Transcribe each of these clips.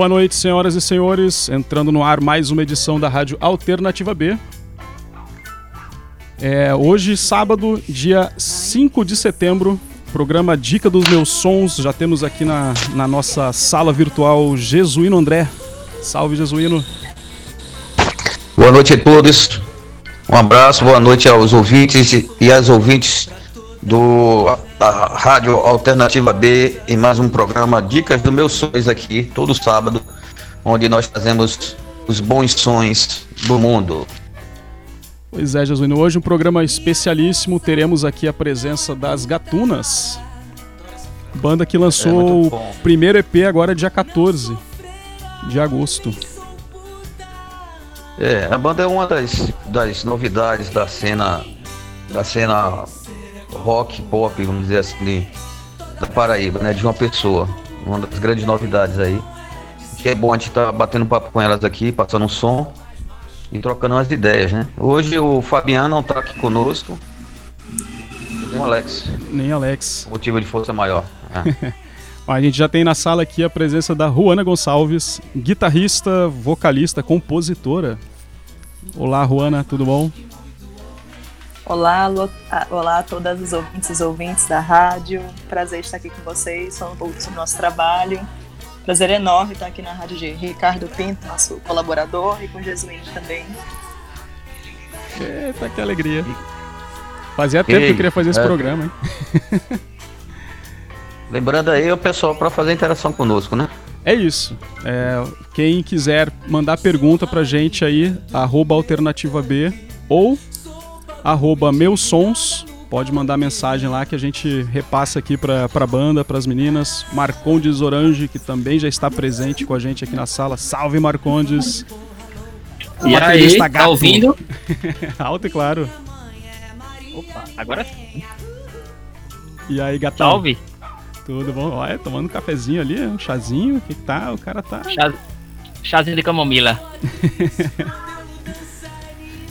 Boa noite, senhoras e senhores. Entrando no ar mais uma edição da Rádio Alternativa B. É, hoje, sábado, dia 5 de setembro, programa Dica dos Meus Sons. Já temos aqui na, na nossa sala virtual Jesuíno André. Salve, Jesuíno. Boa noite a todos. Um abraço, boa noite aos ouvintes e às ouvintes do da Rádio Alternativa B em mais um programa Dicas dos Meus Sonhos aqui, todo sábado, onde nós fazemos os bons sonhos do mundo. Pois é, Jesuíno, hoje um programa especialíssimo, teremos aqui a presença das Gatunas, banda que lançou é o primeiro EP agora dia 14 de agosto. É, a banda é uma das, das novidades da cena da cena rock, pop, vamos dizer assim, da Paraíba, né? De uma pessoa. Uma das grandes novidades aí. Que é bom a gente estar tá batendo papo com elas aqui, passando um som e trocando umas ideias, né? Hoje o Fabiano não está aqui conosco. Nem o Alex. Nem Alex. Motivo de força maior. É. a gente já tem na sala aqui a presença da Juana Gonçalves, guitarrista, vocalista, compositora. Olá, Juana, tudo bom? Olá, olá a todas as ouvintes e ouvintes da rádio. Prazer estar aqui com vocês, falando um pouco sobre o nosso trabalho. Prazer enorme estar aqui na rádio de Ricardo Pinto, nosso colaborador, e com Jesuíno também. Eita, que alegria. Fazia tempo Ei, que eu queria fazer esse é... programa, hein? Lembrando aí o pessoal para fazer interação conosco, né? É isso. É, quem quiser mandar pergunta pra gente aí, arroba alternativa B ou arroba meus sons. Pode mandar mensagem lá que a gente repassa aqui para a banda, para as meninas. Marcondes Orange, que também já está presente com a gente aqui na sala. Salve, Marcondes! E aí, tá ouvindo? Alto e claro. Opa, agora sim. E aí, gatão? Salve! Tudo bom? Olha, tomando um cafezinho ali, um chazinho, o que, que tá? O cara tá... Chazinho de camomila.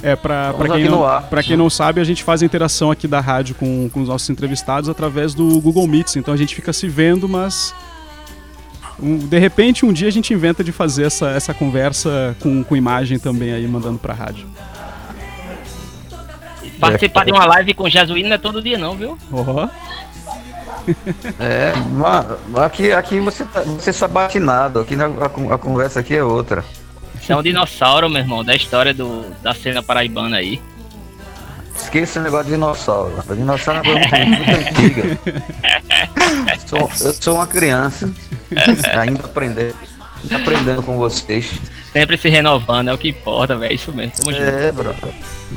É, pra, pra, quem não, pra quem não sabe, a gente faz a interação aqui da rádio com, com os nossos entrevistados através do Google Meets. Então a gente fica se vendo, mas um, de repente um dia a gente inventa de fazer essa, essa conversa com, com imagem também aí, mandando pra rádio. Participar de uma live com Jesuíno não é todo dia não, viu? Oh. É, aqui, aqui você, tá, você está batinado, aqui na, a, a conversa aqui é outra. Você é um dinossauro, meu irmão, da história do, da cena paraibana aí. Esqueça o negócio de dinossauro. O dinossauro é uma coisa muito, antiga. Sou, eu sou uma criança, ainda aprendendo, aprendendo com vocês. Sempre se renovando, é o que importa, velho. Isso mesmo. Tamo é, bro.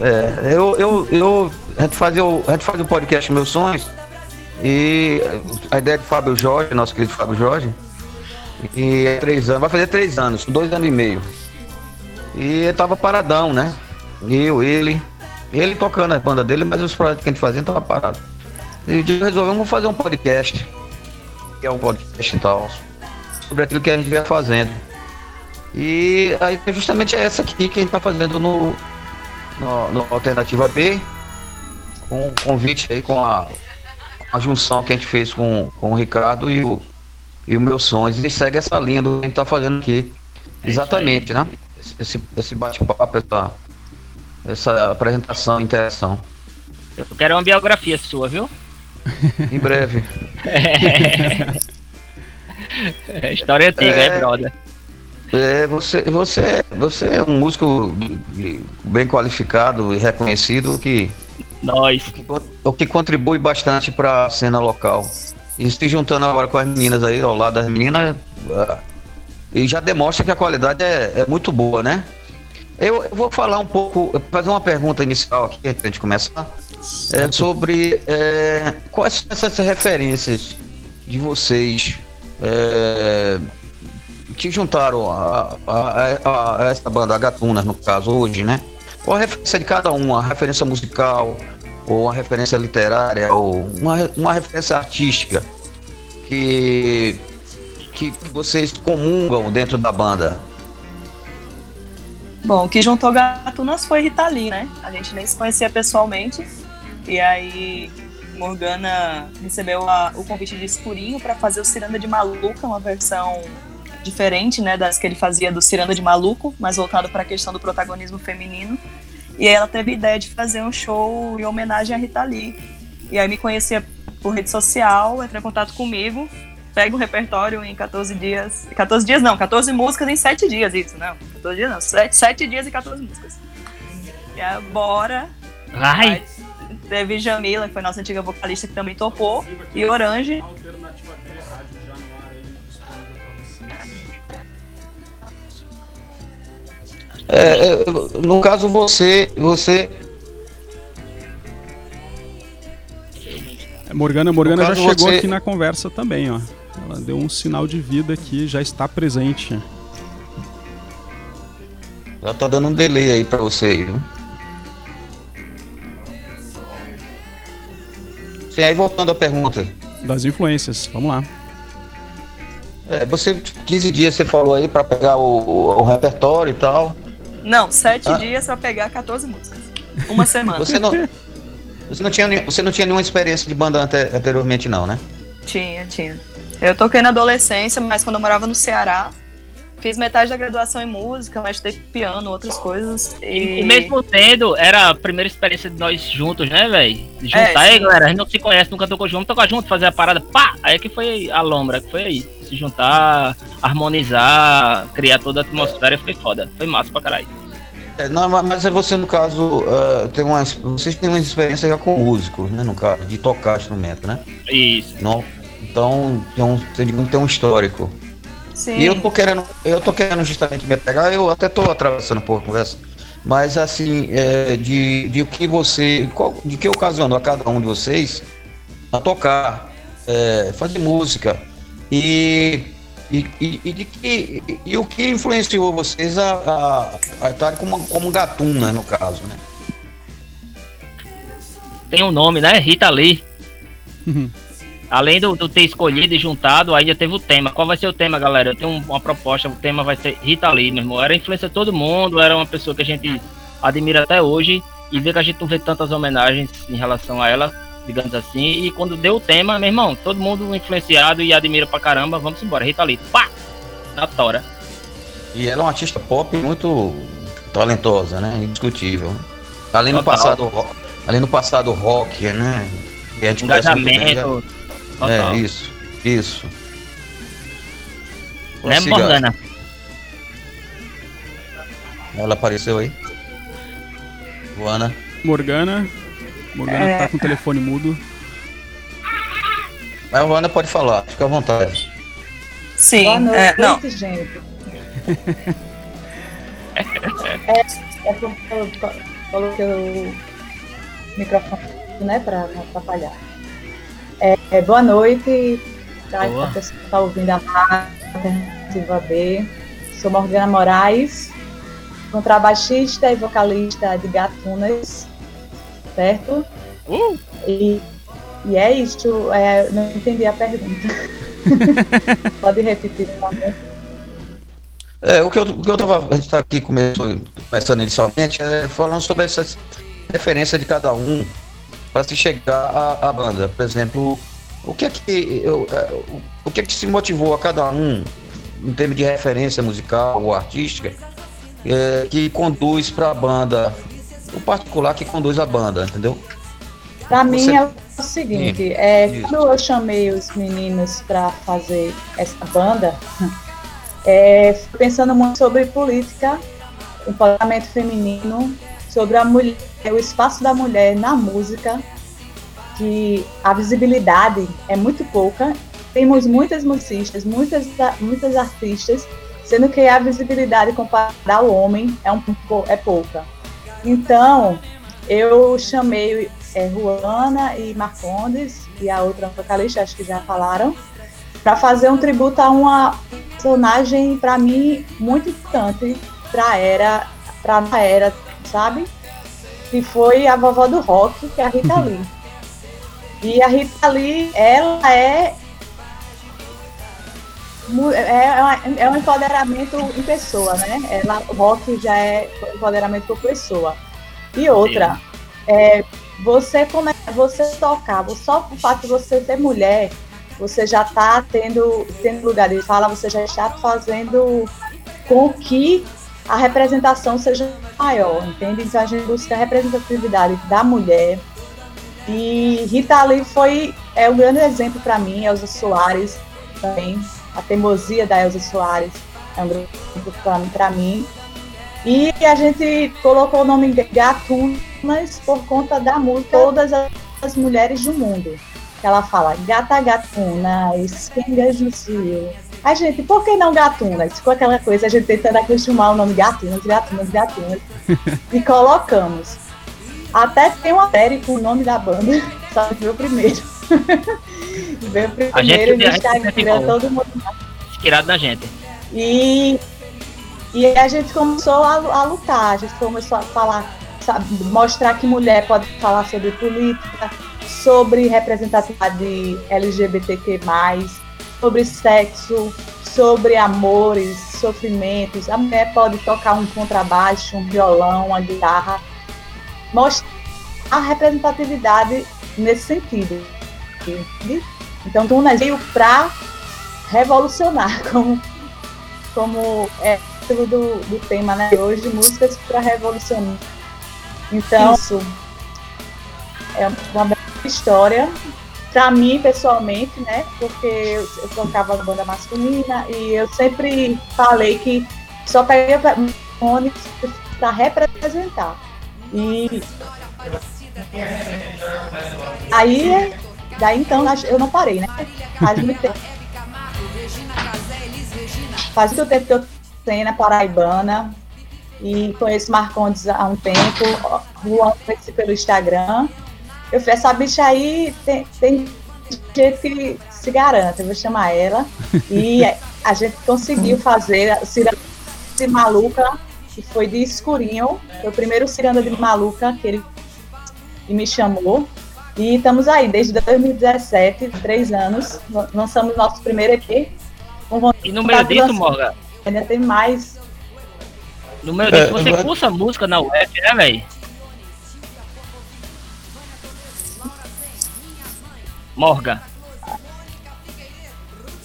É, eu, eu, eu, a gente fazia o, a gente fazia o podcast Meus Sonhos e a ideia de Fábio Jorge, nosso querido Fábio Jorge, e é três anos, vai fazer três anos, dois anos e meio. E tava paradão, né? Eu, ele. Ele tocando a banda dele, mas os projetos que a gente fazia tava parado. E resolvemos fazer um podcast. Que é um podcast e tal. Sobre aquilo que a gente vem fazendo. E aí justamente é essa aqui que a gente tá fazendo no, no, no Alternativa B. Com um convite aí com a, a junção que a gente fez com, com o Ricardo e o, e o meu sonhos. E segue essa linha do que a gente tá fazendo aqui. É Exatamente, né? Esse, esse bate-papo, essa, essa apresentação, interação. Eu quero uma biografia sua, viu? Em breve. é. é história antiga, é, é brother. É, você, você, você é um músico bem qualificado e reconhecido que. Nós. O que contribui bastante para a cena local. E se juntando agora com as meninas aí, ao lado das meninas, e já demonstra que a qualidade é, é muito boa, né? Eu, eu, vou falar um pouco, fazer uma pergunta inicial aqui, antes de começar, é, sobre é, quais são essas referências de vocês é, que juntaram a, a, a, a, essa banda, a Gatunas, no caso, hoje, né? Qual a referência de cada uma? A referência musical, ou uma referência literária, ou uma, uma referência artística que que vocês comungam dentro da banda? Bom, o que juntou Gatunas foi Rita Lee, né? A gente nem se conhecia pessoalmente. E aí Morgana recebeu a, o convite de Escurinho para fazer o Ciranda de Maluca, uma versão diferente, né, das que ele fazia do Ciranda de Maluco, mais voltado para a questão do protagonismo feminino. E aí ela teve a ideia de fazer um show em homenagem a Rita Lee. E aí me conhecia por rede social, entrou em contato comigo, pega o repertório em 14 dias. 14 dias não, 14 músicas em 7 dias, isso, não. 14 dias não, 7, 7 dias e 14 músicas. E aí, bora. Vai. Teve Jamila, que foi nossa antiga vocalista, que também topou, e Orange. É, é, no caso, você, você Morgana, Morgana já chegou você- aqui na conversa também, ó. Ela deu um sinal de vida aqui, já está presente. Já tá dando um delay aí pra você aí, viu? Sim, aí voltando à pergunta. Das influências, vamos lá. É, você, 15 dias você falou aí pra pegar o, o- repertório e tal. Não, 7 Ah. dias pra pegar 14 músicas. Uma semana. Você não, você não, tinha, você não tinha nenhuma experiência de banda ante- anteriormente, não, né? Tinha, tinha. Eu toquei na adolescência, mas quando eu morava no Ceará, fiz metade da graduação em música, mas estudei piano, outras coisas. E, E mesmo tendo, era a primeira experiência de nós juntos, né, velho? Juntar, É, aí, galera, a gente não se conhece, nunca tocou junto, tocar junto, fazer a parada, pá! Aí que foi a lombra, que foi aí. Se juntar, harmonizar, criar toda a atmosfera, foi foda. Foi massa pra caralho. É, não, mas- mas você, no caso, ah, tem uma, vocês têm uma experiência já com músicos, né? No caso, de tocar instrumento, né? Isso. Não, então, um, digamos, tem um histórico. sim, E eu tô querendo, eu tô querendo justamente me pegar, eu até tô atravessando um pouco a conversa, mas assim, é, de, de o que você, qual- de que ocasionou a cada um de vocês a tocar, é, fazer música e, e, e, e de que, e, e o que influenciou vocês a, a, a estarem como, como gatuna, no caso, né? Tem um nome, né? Rita Lee. Além do, do ter escolhido e juntado, ainda teve o tema. Qual vai ser o tema, galera? Eu tenho um- uma proposta, o tema vai ser Rita Lee, meu irmão. Era influência de todo mundo, era uma pessoa que a gente admira até hoje. E ver que a gente não vê tantas homenagens em relação a ela, digamos assim. E quando deu o tema, meu irmão, todo mundo influenciado e admira pra caramba, vamos embora. Rita Lee, pá! Na tora. E ela é uma artista pop muito talentosa, né? Indiscutível. Além no Total. passado, no passado rock, né? E a bem, Engajamento. Total. É, isso, isso. Né, Prossiga. Morgana? Ela apareceu aí? Luana. Morgana. Morgana É. tá com o telefone mudo. Mas a Luana pode falar, fica à vontade. sim. Boa noite, é, não, gente. é, é porque eu co- coloquei o microfone, né, para não atrapalhar. É, é, boa noite, tá, Boa. a pessoa que está ouvindo a Alternativa B. Sou Morgana Moraes, contrabaixista e vocalista de Gatunas, certo? Uh! E, e é isso, é, não entendi a pergunta. Pode repetir, por favor? É, o que eu, o que eu tava. A gente tá aqui começou, começando inicialmente, é falando sobre essa referência de cada um para se chegar à, à banda. Por exemplo, o que é que. Eu, é, o- que é que se motivou a cada um, em termos de referência musical ou artística, é, que conduz para a banda, o particular que conduz a banda, entendeu? Pra mim é o seguinte, é, Isso. quando eu chamei os meninos para fazer essa banda, é, fui pensando muito sobre política, empoderamento feminino, sobre a mulher, o espaço da mulher na música, que a visibilidade é muito pouca. Temos muitas musicistas, muitas, muitas artistas, sendo que a visibilidade comparada ao homem é, um, é pouca. Então, eu chamei é, Ruana e Marcondes e a outra vocalista, acho que já falaram, para fazer um tributo a uma personagem para mim muito importante para era, para a era, sabe? Que foi a vovó do rock, que é a Rita Lee. E a Rita Lee, ela é é, é é um empoderamento em pessoa, né? Ela, o rock já é empoderamento por pessoa. E outra, é, você come, você tocar, só o fato de você ser mulher, você já está tendo, tendo lugar de fala, você já está fazendo com que a representação seja maior, entende? A gente busca a representatividade da mulher. E Rita Lee foi é um grande exemplo para mim, Elza Soares também, a teimosia da Elza Soares é um grande exemplo para mim. E a gente colocou o nome Gatunas por conta da música Todas as Mulheres do Mundo. Ela fala gata gatuna, esquengas no cio. A gente, por que não gatunas? Ficou aquela coisa, a gente tentando acostumar o nome gatunas, gatunas, gatunas. e colocamos. Até tem uma série com o nome da banda, só que veio primeiro. veio primeiro no Instagram, todo mundo. Inspirado na gente. E e a gente começou a, a lutar, a gente começou a falar, sabe, mostrar que mulher pode falar sobre política, sobre representatividade LGBTQ+, sobre sexo, sobre amores, sofrimentos. A mulher pode tocar um contrabaixo, um violão, uma guitarra. Mostrar a representatividade nesse sentido. Então, Tunas veio para revolucionar, como, como é título do, do tema, né? Hoje, músicas para revolucionar. Então, isso é uma bela história para mim pessoalmente, né? Porque eu, eu tocava banda masculina e eu sempre falei que só peguei fone para representar. E aí, daí então eu não parei, né? Faz muito tempo. Faz muito tempo que eu cena paraibana e conheço Marcondes há um tempo, Juan conheci pelo Instagram. Eu falei, essa bicha aí tem, tem gente que se garante, eu vou chamar ela. E a gente conseguiu fazer o Ciranda de Maluca, que foi de escurinho. Foi o primeiro Ciranda de Maluca que ele me chamou. E estamos aí, desde 2017, três anos, lançamos nosso primeiro EP. E no meio disso, Morgan, ainda tem mais. No meio disso, é, você cursa música na UF, né, velho? Morgan.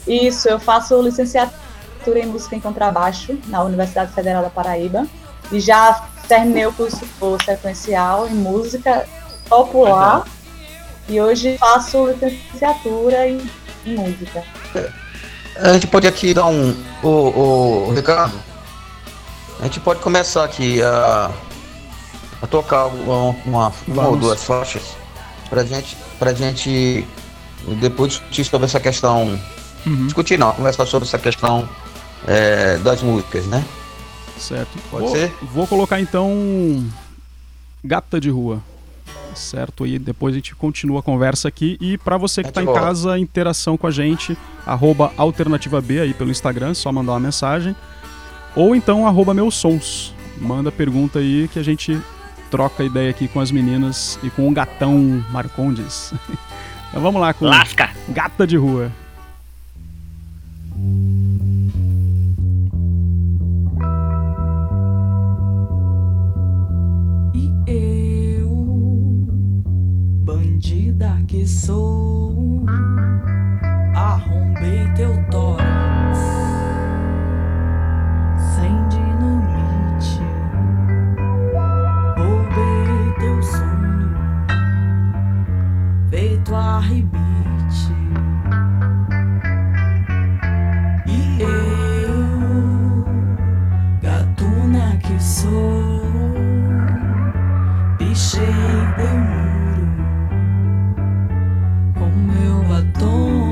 Isso, eu faço licenciatura em música em contrabaixo na Universidade Federal da Paraíba e já terminei o curso sequencial em música popular e hoje faço licenciatura em, em música. A gente pode aqui dar um. O, o Ricardo, a gente pode começar aqui a, a tocar uma, uma, uma ou duas faixas pra gente, pra gente depois discutir sobre essa questão. Uhum. Discutir não, conversar sobre essa questão é, das músicas, né? Certo. Pode vou, ser? Vou colocar então Gata de Rua certo? E depois a gente continua a conversa aqui. E para você que está em casa, interação com a gente, arroba alternativa B aí pelo Instagram, só mandar uma mensagem. Ou então arroba meus sons. Manda pergunta aí que a gente troca ideia aqui com as meninas e com o gatão Marcondes. então vamos lá com Lasca. Gata de Rua. que sou. Arrombei teu tórax Teu sonho feito a ribite. E eu, gatuna que sou, pichei teu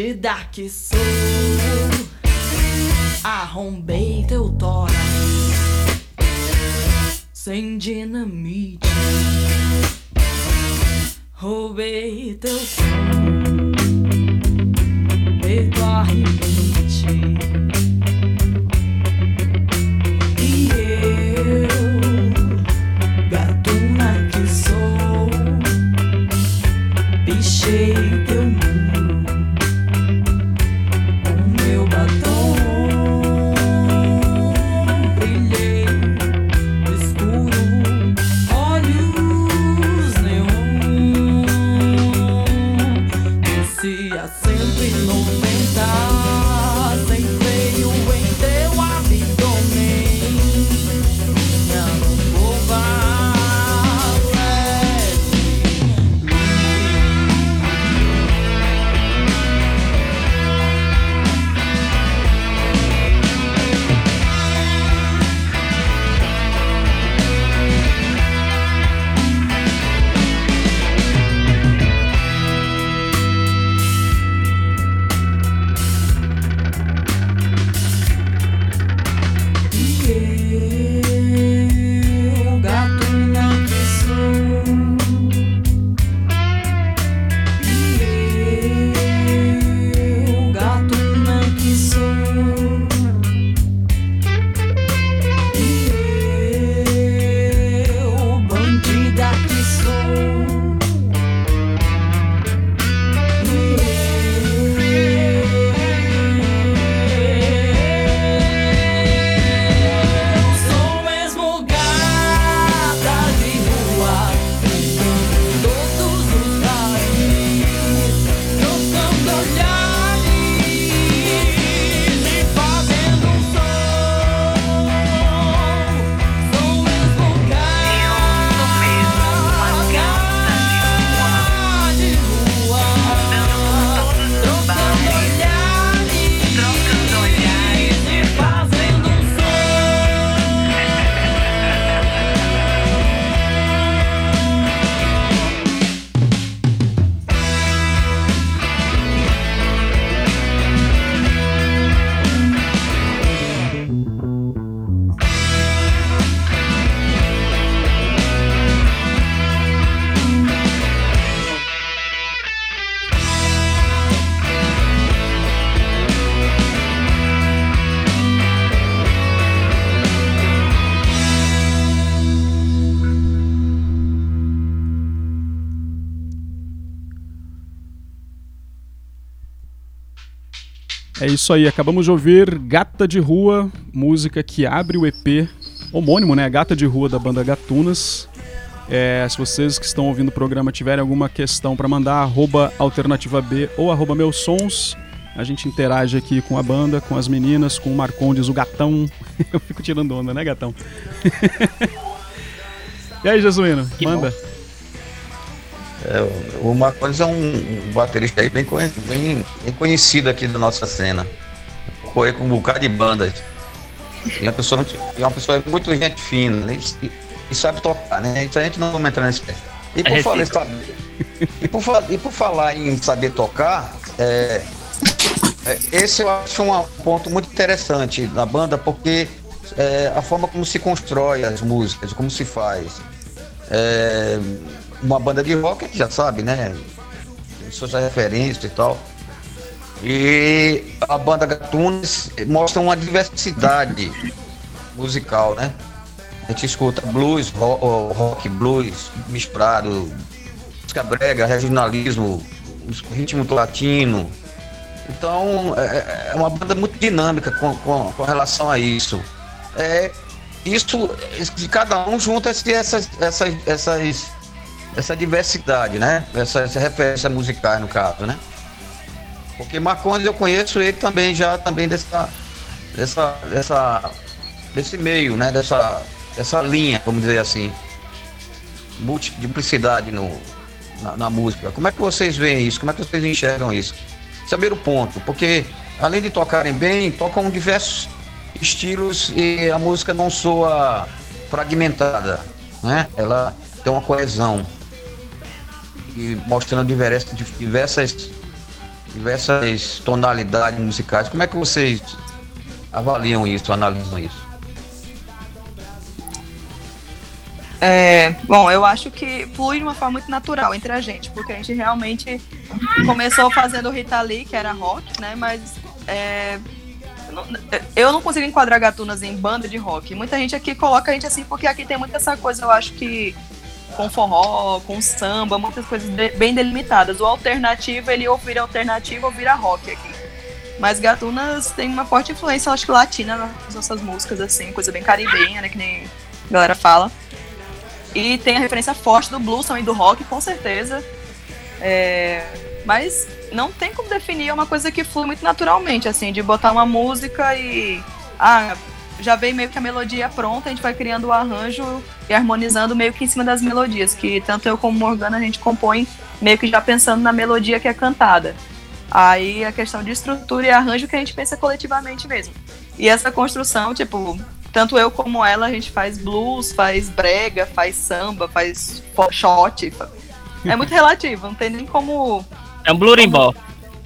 bandida que sou. Arrombei teu tórax sem dinamite. Roubei teu som, peito arrebente. Isso aí, acabamos de ouvir Gata de Rua, música que abre o EP homônimo, né? Gata de Rua da banda Gatunas. É, se vocês que estão ouvindo o programa tiverem alguma questão para mandar, arroba alternativa B ou arroba meus sons, a gente interage aqui com a banda, com as meninas, com o Marcondes, o gatão. Eu fico tirando onda, né, gatão? e aí, Jesuíno, Que manda. É, o Marcondes é um baterista aí bem, bem- bem conhecido aqui da nossa cena. Correr com um bocado de bandas. E uma pessoa, muito- uma pessoa muito gente fina, né? E, e sabe tocar, né? Então a gente não vai entrar nesse pé. E por, É falar, saber- e, por, e por falar em saber tocar, é, é, esse eu acho um ponto muito interessante na banda, porque é, a forma como se constrói as músicas, como se faz. É, uma banda de rock, gente já sabe, né? Suas referências e tal. E a banda Gatunes mostra uma diversidade musical, né? A gente escuta blues, ro- rock, blues, misturado, música brega, regionalismo, ritmo latino. Então é, é uma banda muito dinâmica com, com, com relação a isso. É, isso cada um junta-se essas, essas, essas, essa diversidade, né? Essas referências musicais no caso, né? Porque Marcondes eu conheço ele também já também dessa, dessa, dessa desse meio, né? Dessa, dessa linha, vamos dizer assim, multiplicidade no, na, na música. Como é que vocês veem isso? Como é que vocês enxergam isso? Esse é o primeiro ponto, porque além de tocarem bem, tocam diversos estilos e a música não soa fragmentada, né? Ela tem uma coesão e mostrando diversas, diversas, diversas tonalidades musicais. Como é que vocês avaliam isso, analisam isso? É, bom, eu acho que flui de uma forma muito natural entre a gente, porque a gente realmente começou fazendo Rita Lee, que era rock, né? Mas é, eu não- eu não consigo enquadrar Gatunas em banda de rock. Muita gente aqui coloca a gente assim, porque aqui tem muita essa coisa, eu acho que com forró, com samba, muitas coisas de- bem delimitadas. O alternativo, ele ou vira alternativo ou vira rock aqui. Mas Gatunas tem uma forte influência, acho que latina nas nossas músicas, assim, coisa bem caribenha, né? Que nem a galera fala. E tem a referência forte do blues também, do rock, com certeza. É, Mas não tem como definir, é uma coisa que flui muito naturalmente, assim, de botar uma música e. Ah, já vem meio que a melodia pronta, a gente vai criando o arranjo e harmonizando meio que em cima das melodias, que tanto eu como Morgana a gente compõe meio que já pensando na melodia que é cantada. Aí a questão de estrutura e arranjo que a gente pensa coletivamente mesmo. E essa construção, tipo, tanto eu como ela, a gente faz blues, faz brega, faz samba, faz shot. É muito relativo, não tem nem como. É um blurimbó.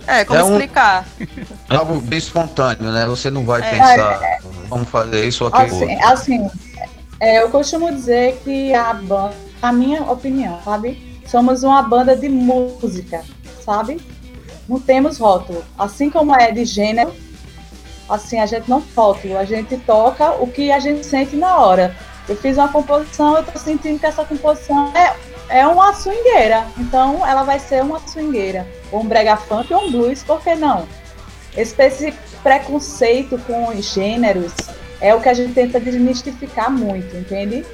É, como É um- explicar. Algo bem espontâneo, né? Você não vai É. pensar, vamos fazer isso ou aquilo. Assim, assim é, eu costumo dizer que a banda, a minha opinião, sabe? Somos uma banda de música, sabe? Não temos rótulo. Assim como é de gênero, assim a gente não rótulo, a gente toca o que a gente sente na hora. Eu fiz uma composição, eu tô sentindo que essa composição é, é uma swingueira. Então ela vai ser uma swingueira. Ou um brega funk ou um blues, por que não? Esse, preconceito com os gêneros é o que a gente tenta desmistificar muito, entende?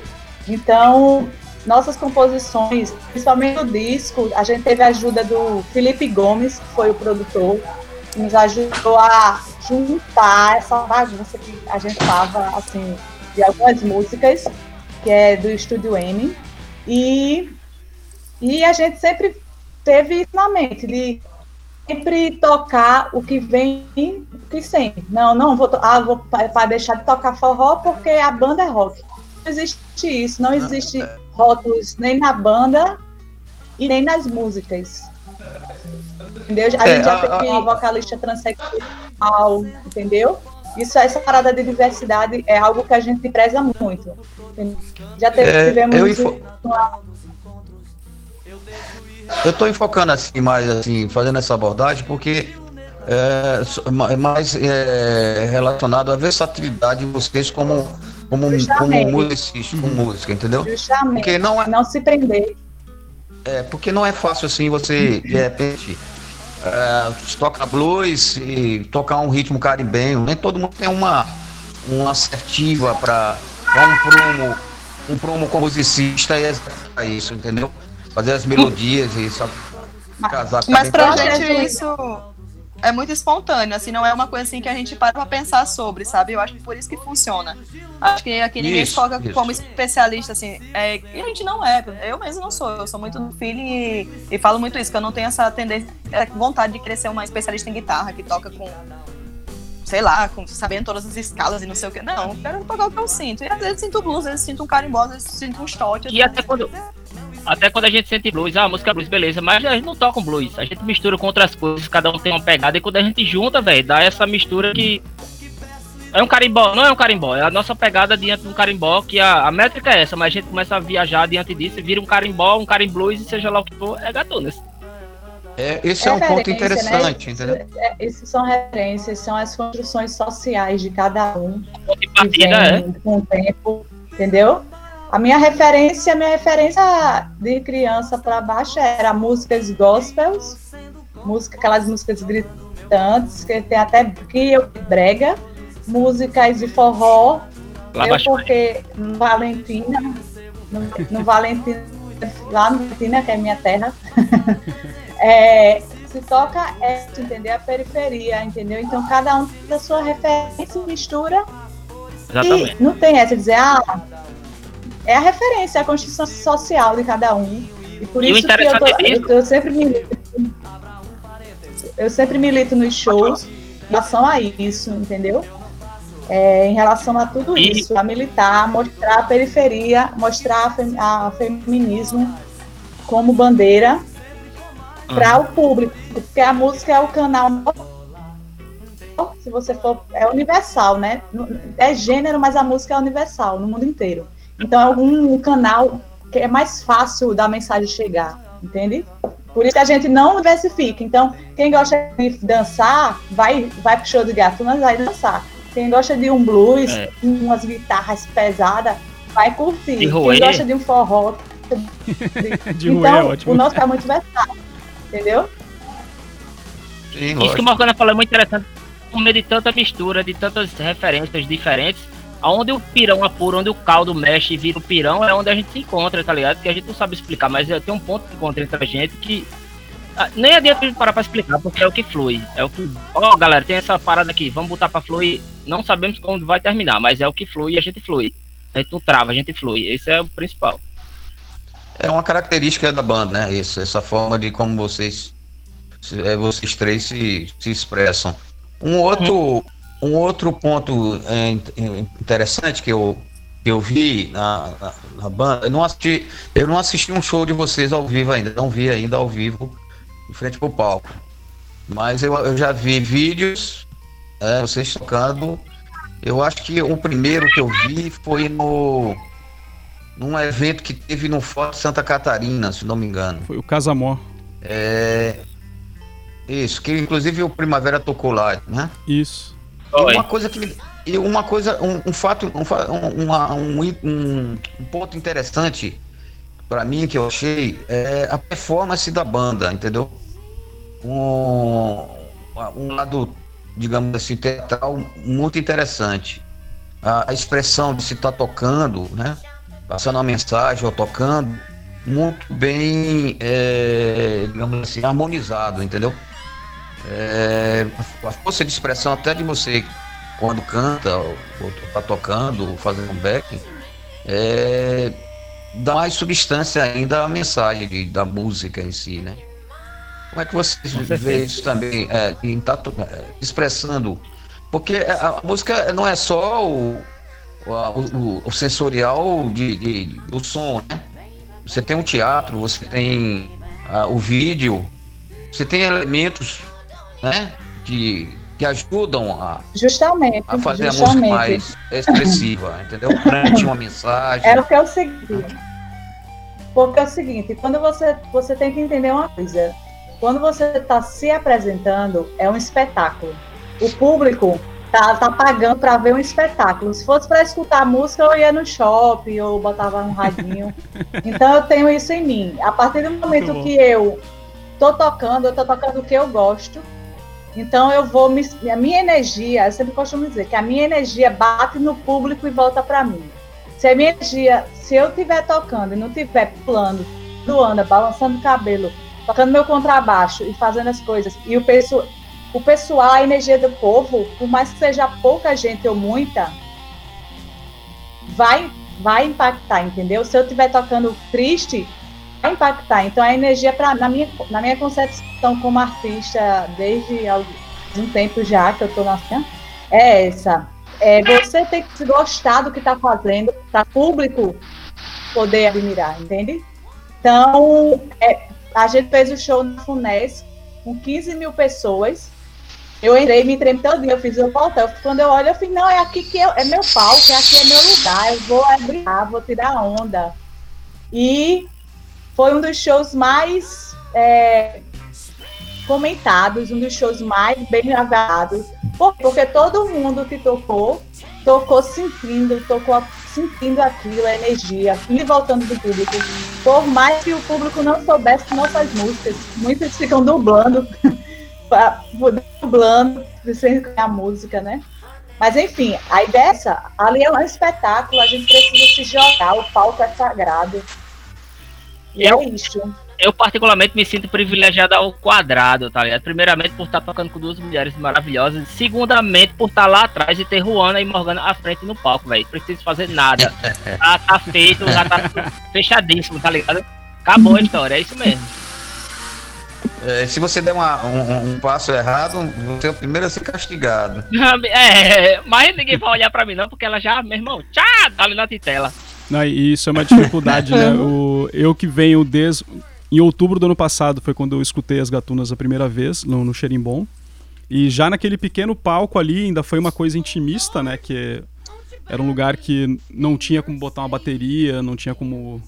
Então, nossas composições, principalmente no disco, a gente teve a ajuda do Felipe Gomes, que foi o produtor, que nos ajudou a juntar essa bagunça que a gente tava, assim, de algumas músicas, que é do Estúdio M. E, e a gente sempre teve isso na mente, de sempre tocar o que vem, o que sente. Não, não vou, ah, vou para deixar de tocar forró porque a banda é rock. Não existe isso, não existe rótulos nem na banda e nem nas músicas. Entendeu? A É, gente já a- teve uma vocalista transexual, entendeu? Isso, essa parada de diversidade é algo que a gente preza muito. Já teve, É, tivemos eu uma- Eu estou enfocando assim mais assim, fazendo essa abordagem porque é é mais é, relacionado à versatilidade de vocês como como, como musicista, como música, entendeu? justamente Porque não é, não se prender. é, porque não é fácil assim você de repente é, tocar blues e tocar um ritmo caribenho. Nem todo mundo tem uma uma assertiva para um prumo um prumo como musicista e executar isso, entendeu? Fazer as melodias e só casar com a Mas pra gente isso é muito espontâneo, assim, não é uma coisa assim que a gente para pra pensar sobre, sabe? Eu acho que por isso que funciona. Acho que aqui ninguém Isso, se coloca isso. como especialista, assim, é, e a gente não é, eu mesmo não sou, eu sou muito do feeling e, e falo muito isso, que eu não tenho essa tendência, é, vontade de querer ser uma especialista em guitarra, que toca com, sei lá, com, sabendo todas as escalas e não sei o que. Não, eu quero tocar o que eu sinto. E às vezes sinto blues, às vezes sinto um carimbó, às vezes sinto um shot. E até quando, até quando a gente sente blues, ah, a música é blues, beleza, mas a gente não toca um blues, a gente mistura com outras coisas, cada um tem uma pegada, e quando a gente junta, velho, dá essa mistura que. É um carimbó, não é um carimbó, é a nossa pegada diante de um carimbó, que a, a métrica é essa, mas a gente começa a viajar diante disso e vira um carimbó, um carimblues, e seja lá o que for, é gatunas. É, esse é um ponto referência, interessante, né? entendeu? É, Essas são referências, são as construções sociais de cada um que partida é. com o tempo, entendeu? A minha referência, a minha referência de criança para baixo era músicas gospels, música, aquelas músicas gritantes, que tem até que eu brega, músicas de forró, Lá eu baixo. porque no Valentina, no, no Valentina, lá no Valentina, que é minha terra, é, se toca é, entendeu? A periferia, entendeu? Então cada um tem a sua referência, mistura Exatamente. e não tem essa de dizer, ah, é a referência, é a construção social de cada um. E por E o isso que eu, tô, interessante disso- eu, eu sempre milito. Eu sempre milito nos shows em relação a isso, entendeu? É, em relação a tudo E- isso, a militar, mostrar a periferia, mostrar a, fem, a feminismo como bandeira para o público, porque a música é o canal se você for, é universal, né? É gênero, mas a música é universal no mundo inteiro. Então é algum canal que é mais fácil da mensagem chegar, entende? Por isso que a gente não diversifica. Então, quem gosta de dançar, vai, vai pro show de gatunas, vai dançar. Quem gosta de um blues, É. umas guitarras pesadas, vai curtir. Quem gosta de um forró. De ruim então, é ótimo. o nosso é muito versátil, entendeu? Sim, Isso que o Morgana falou é muito interessante. No meio de tanta mistura, de tantas referências diferentes, aonde o pirão apura, onde o caldo mexe e vira o pirão, é onde a gente se encontra, tá ligado? Que a gente não sabe explicar, mas é- tem um ponto de encontro entre a gente que. ah, Nem adianta a gente parar pra explicar, porque é o que flui. É o que. Ó, galera, tem essa parada aqui, vamos botar pra fluir. Não sabemos como vai terminar, mas é o que flui e a gente flui. A gente não trava, a gente flui. Esse é o principal. É uma característica da banda, né? Isso, essa forma de como vocês, é, vocês três se, se expressam. Um outro, um outro ponto é, in- in- interessante que eu, que eu vi na, na, na banda, eu não, assisti, eu não assisti um show de vocês ao vivo ainda, não vi ainda ao vivo, em frente pro palco. Mas eu, eu já vi vídeos, é, vocês tocando. Eu acho que o primeiro que eu vi foi no num evento que teve no Forte Santa Catarina, se não me engano. Foi o Casamor. É. Isso, que inclusive o Primavera tocou lá, né? Isso. E Oi. uma coisa que me- e uma coisa, um, um fato, um, um, uma- um, um- um ponto interessante para mim que eu achei é a performance da banda, entendeu? Um, um lado, digamos assim, teatral muito interessante. A, a expressão de se estar tocando, né? Passando uma mensagem ou tocando, muito bem, é, digamos assim, harmonizado, entendeu? É, a força de expressão até de você quando canta ou, ou tá tocando ou fazendo um backing é, dá mais substância ainda à mensagem de- da música em si, né? Como é que você vê isso também é, em tá é, expressando? Porque a, a música não é só o, o, o- o sensorial de, de- do som, né? Você tem um teatro, você tem ah, o vídeo, você tem elementos né, que, que ajudam a, Justamente. a fazer a música justamente. mais expressiva, entendeu? Transmitir uma mensagem. É o que é o seguinte. Porque é o seguinte, quando você, você tem que entender uma coisa. Quando você está se apresentando, é um espetáculo. O público tá, tá pagando para ver um espetáculo. Se fosse para escutar música, eu ia no shopping ou botava um radinho. então eu tenho isso em mim. A partir do momento que eu tô tocando, eu tô tocando o que eu gosto. Então eu vou me. A minha energia, eu sempre costumo dizer que a minha energia bate no público e volta para mim. Se a minha energia, se eu estiver tocando e não estiver pulando, doando, balançando o cabelo, tocando meu contrabaixo e fazendo as coisas, e o pessoal, o pessoal, a energia do povo, por mais que seja pouca gente ou muita, vai, vai impactar, entendeu? Se eu estiver tocando triste, vai impactar. Então a energia, pra, na, minha, na minha concepção como artista, desde algum um tempo já que eu estou na cena, é essa. É, você tem que gostar do que está fazendo para público poder admirar, entende? Então, é, a gente fez o show na FUNES com 15 mil pessoas. Eu entrei, me tremi todinho, eu fiz o volta. Quando eu olho, eu falei, não, é aqui que eu, é meu palco, é aqui é meu lugar, eu vou brincar, vou tirar onda. E foi um dos shows mais é, comentados, um dos shows mais bem quê? Porque todo mundo que tocou, tocou sentindo, tocou sentindo aquilo, a energia, e voltando do público. Por mais que o público não soubesse nossas músicas, muitos ficam dublando, dublando, sem a música, né? Mas enfim, a ideia é essa. Ali é um espetáculo, a gente precisa se jogar, o palco é sagrado. E Eu- é isso. Eu, particularmente, me sinto privilegiado ao quadrado, tá ligado? Primeiramente, por estar tocando com duas mulheres maravilhosas. Segundamente, por estar lá atrás e ter Juana e Morgana à frente no palco, velho. Preciso fazer nada. Já tá feito, já tá fechadíssimo, tá ligado? Acabou a história, é isso mesmo. É, se você der uma- um, um passo errado, você é o primeiro a ser castigado. É, mas ninguém vai olhar pra mim, não, porque ela já, meu irmão, tchá, tá ali na titela. Não, e isso é uma dificuldade, né? O, eu que venho desde. Em outubro do ano passado foi quando eu escutei as gatunas a primeira vez, no, no Xerimbom. E já naquele pequeno palco ali ainda foi uma coisa intimista, né? Que era um lugar que não tinha como botar uma bateria, não tinha como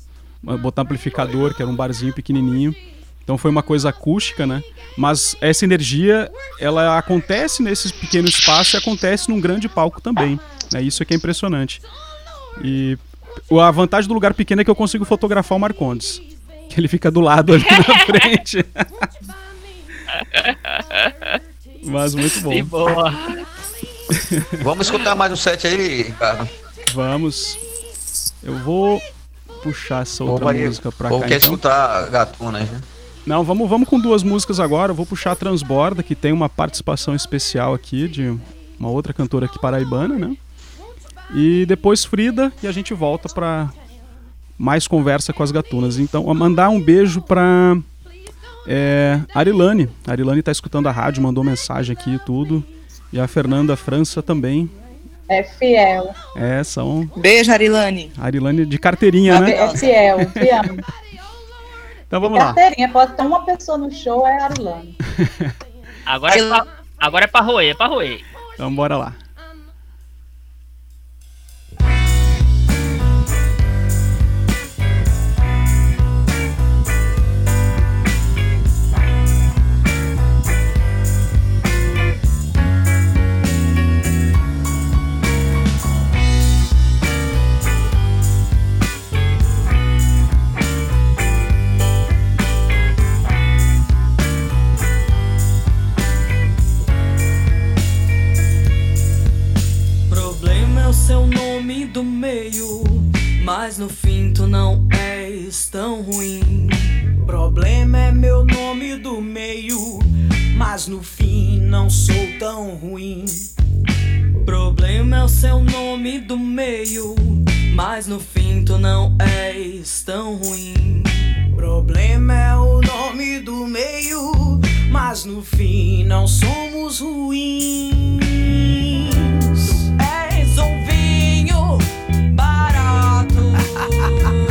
uh, botar amplificador, que era um barzinho pequenininho. Então foi uma coisa acústica, né? Mas essa energia, ela acontece nesse pequeno espaço e acontece num grande palco também. Né? Isso é que é impressionante. E a vantagem do lugar pequeno é que eu consigo fotografar o Marcondes. Que ele fica do lado ali na frente. Mas muito bom. De boa. Vamos escutar mais um set aí, Ricardo. Vamos. Eu vou puxar essa outra Ou música pra ou cá. quer então. escutar Gatunas, né? Não, vamos, vamos com duas músicas agora. Eu vou puxar a Transborda, que tem uma participação especial aqui de uma outra cantora aqui paraibana, né? E depois Frida e a gente volta pra mais conversa com as gatunas. Então, mandar um beijo pra é, Arilane. A Arilane tá escutando a rádio, mandou mensagem aqui e tudo. E a Fernanda França também. É fiel. É, são Beijo, Arilane. Arilane de carteirinha, né? É fiel, te amo. Então vamos lá. Carteirinha, pode ter uma pessoa no show, é a Arilane. Agora é pra, agora é pra roer, é pra roer. Então bora lá. Nome do meio, mas no fim tu não és tão ruim. Problema é meu nome do meio, mas no fim não sou tão ruim. Problema é o seu nome do meio, mas no fim tu não és tão ruim. Problema é o nome do meio, mas no fim não somos ruins. Barato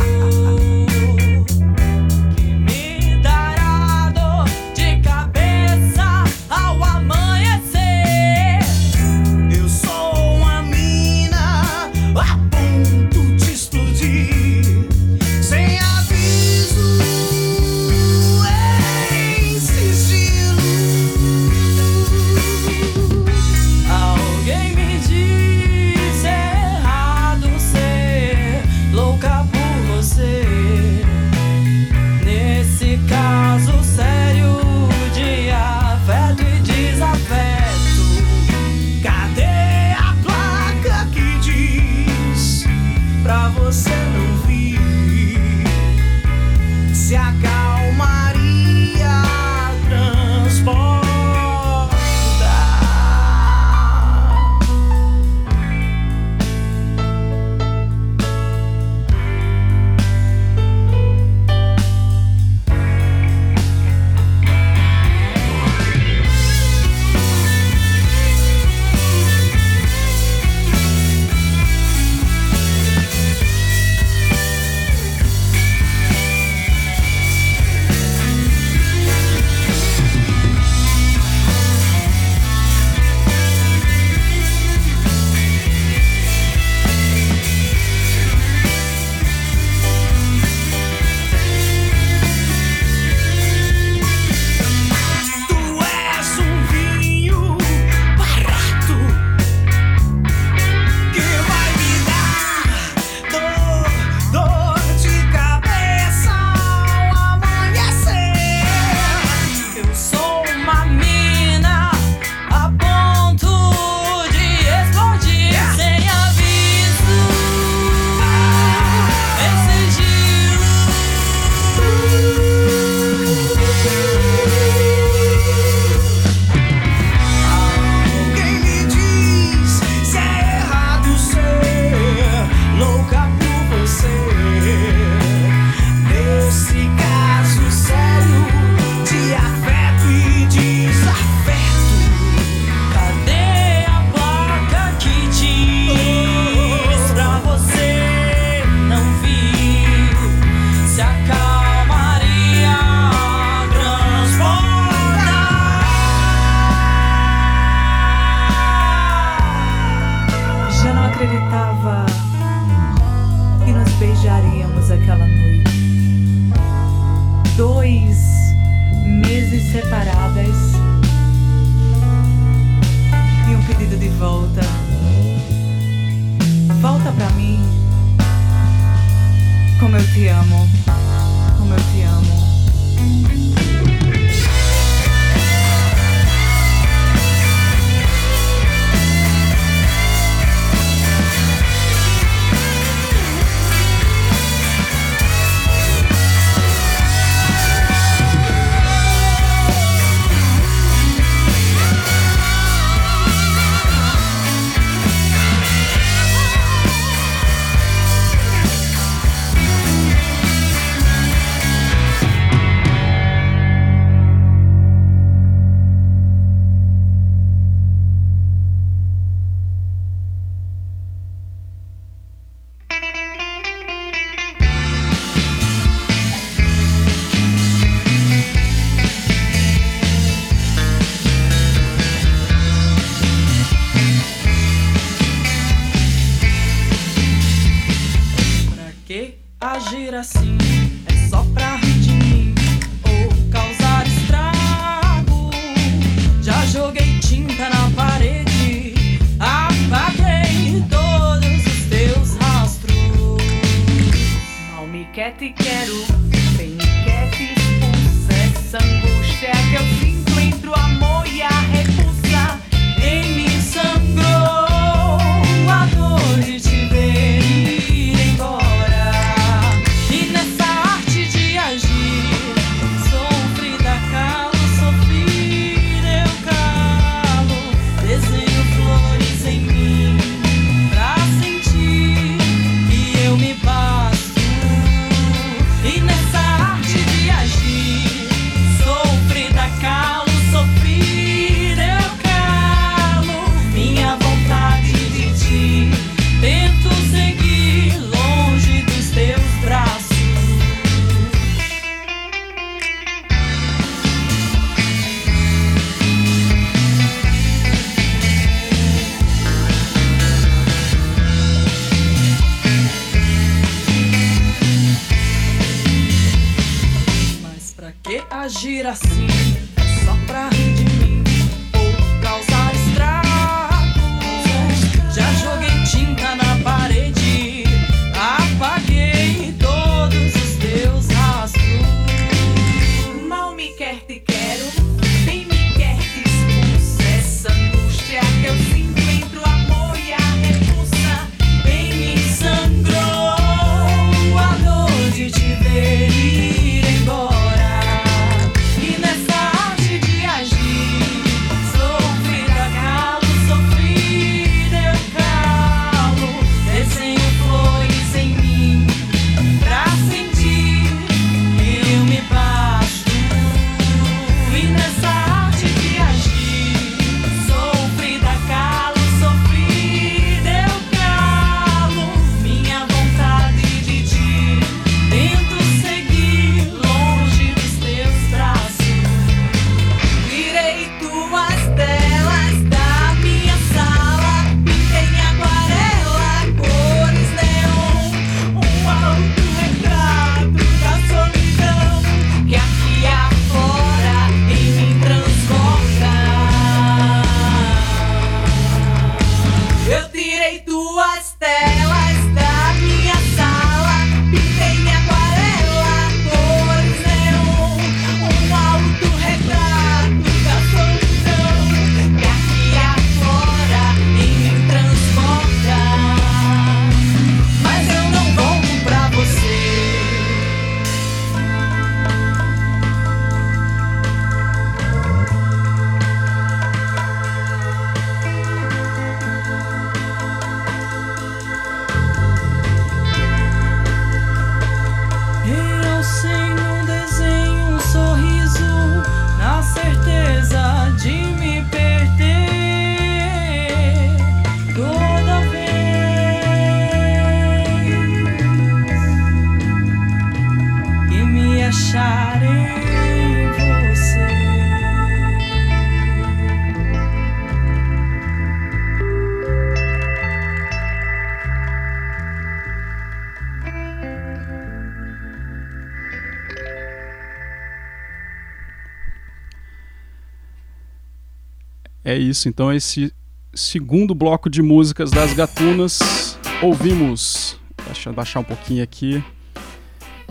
isso, então esse segundo bloco de músicas das gatunas, ouvimos, deixa eu baixar um pouquinho aqui,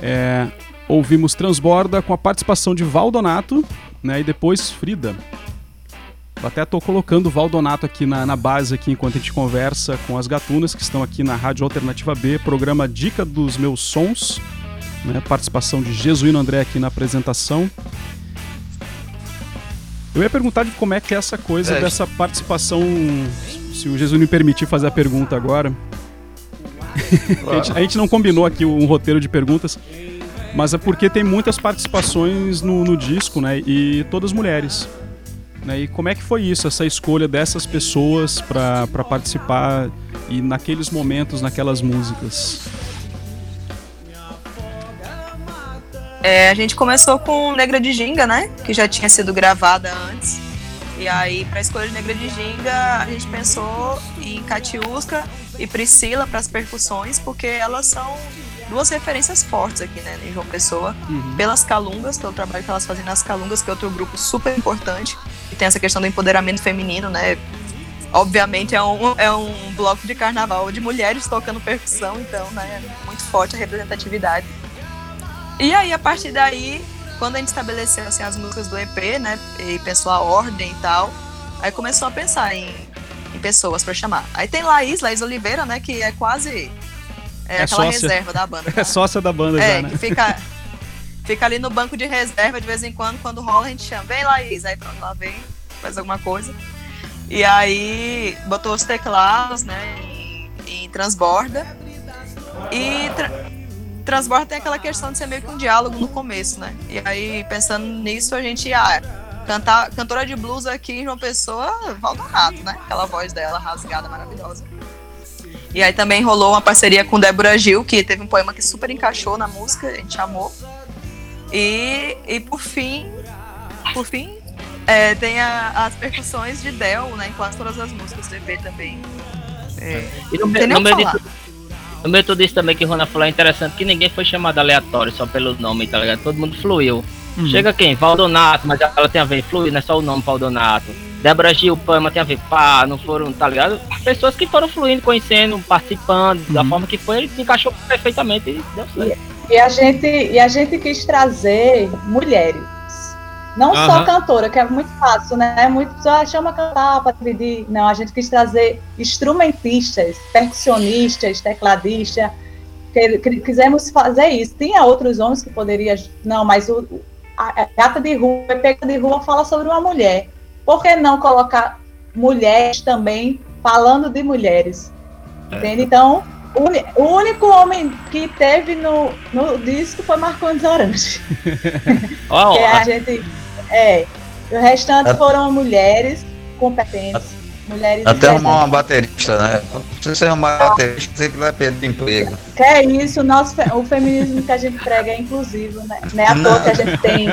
É, ouvimos Transborda com a participação de Valdonato né, e depois Frida. Eu até estou colocando o Valdonato aqui na, na base aqui enquanto a gente conversa com as gatunas que estão aqui na Rádio Alternativa B, programa Dica dos Meus Sons, né, participação de Jesuíno André aqui na apresentação. Eu ia perguntar de como é que é essa coisa É. dessa participação, se o Jesus me permitir fazer a pergunta agora. A gente, a gente não combinou aqui um roteiro de perguntas, mas é porque tem muitas participações no, no disco, né? E todas mulheres. Né? E como é que foi isso, essa escolha dessas pessoas para participar e naqueles momentos, naquelas músicas? É, a gente começou com Negra de Ginga, né? Que já tinha sido gravada antes. E aí, pra escolha de Negra de Ginga, a gente pensou em Catiusca e Priscila para as percussões, porque elas são duas referências fortes aqui, né, em João Pessoa. Pelas Calungas, pelo trabalho que elas fazem nas Calungas, que é outro grupo super importante. E tem essa questão do empoderamento feminino, né? Obviamente é um, é um bloco de carnaval de mulheres tocando percussão, então, né, é muito forte a representatividade. E aí, a partir daí, quando a gente estabeleceu assim, as músicas do EP, né, e pensou a ordem e tal, aí começou a pensar em, em pessoas pra chamar. Aí tem Laís, Laís Oliveira, né, que é quase é, É aquela sócia. reserva da banda. É sócia da banda É, já, né? que fica, fica ali no banco de reserva de vez em quando, quando rola a gente chama, vem Laís, aí pronto, ela vem, faz alguma coisa. E aí botou os teclados, né, em, em transborda. E tra- transborda tem aquela questão de ser meio que um diálogo no começo, né? E aí, pensando nisso, a gente, ah, cantar, cantora de blues aqui em João Pessoa, Valdonato, né? Aquela voz dela rasgada, maravilhosa. E aí também rolou uma parceria com Débora Gil, que teve um poema que super encaixou na música, a gente amou. E, e por fim, por fim, é, tem a- as percussões de Del, né? Em quase todas as músicas do EP também. É, E no, não nem no o falar. disso, também que o Rona falou é interessante que ninguém foi chamado aleatório só pelo nome, tá ligado? Todo mundo fluiu. Uhum. Chega quem? Valdonato, mas ela tem a ver, fluir, não é só o nome Valdonato. Débora Gil, Pama tem a ver, pá, não foram, tá ligado? Pessoas que foram fluindo, conhecendo, participando, da Uhum. forma que foi, ele se encaixou perfeitamente e deu certo. E a gente, e a gente quis trazer mulheres. Não só Aham. cantora, que é muito fácil, né? Muito só chama cantar para dividir. Não, a gente quis trazer instrumentistas, percussionistas, tecladistas. Quisemos fazer isso. Tinha outros homens que poderiam. Não, mas o, a, a gata de rua, a Peca de rua fala sobre uma mulher. Por que não colocar mulheres também falando de mulheres? Entende? Então, o, único homem que teve no, no disco foi Marcondes Orange. Ó, Que a gente. É. O restante At- foram mulheres competentes. Mulheres Até arrumar uma baterista, né? Se você arrumar uma baterista, você que vai perder emprego. Que é isso, o nosso, fe- o feminismo que a gente prega é inclusivo, né? Não é à toa que a gente tem,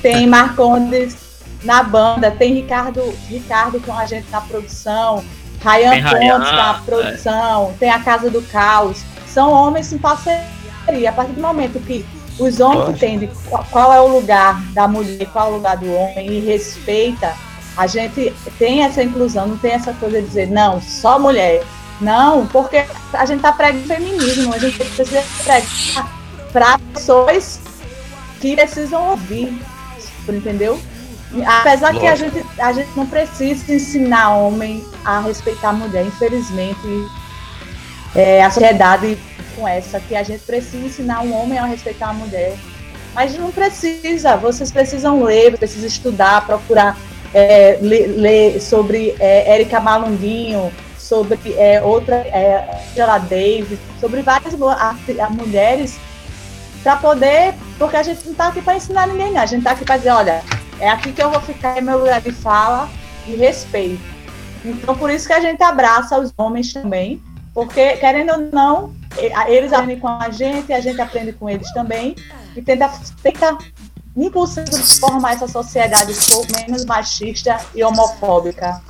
tem Marcondes na banda, tem Ricardo, Ricardo com a gente na produção, Rayan Rayan, Pontes na é. produção, tem a Casa do Caos. São homens em parceria. A partir do momento que os homens entendem qual, qual é o lugar da mulher, qual é o lugar do homem e respeita, a gente tem essa inclusão, não tem essa coisa de dizer, não, só mulher. Não, porque a gente está pregando feminismo, a gente precisa pregar para pessoas que precisam ouvir, entendeu? Apesar que a Lógico. gente, a gente não precisa ensinar homem a respeitar a mulher, infelizmente é, a sociedade com essa, que a gente precisa ensinar um homem a respeitar a mulher. Mas não precisa, vocês precisam ler, precisam estudar, procurar é, ler, sobre é, Érica Malunguinho, sobre é, outra, é, Angela Davis, sobre várias a- a mulheres, para poder, porque a gente não está aqui para ensinar ninguém, não. a gente está aqui para dizer, olha, é aqui que eu vou ficar, é meu lugar de fala e respeito. Então, por isso que a gente abraça os homens também, porque, querendo ou não, eles aprendem com a gente, a gente aprende com eles também, e tenta, tenta 1% transformar essa sociedade menos machista e homofóbica.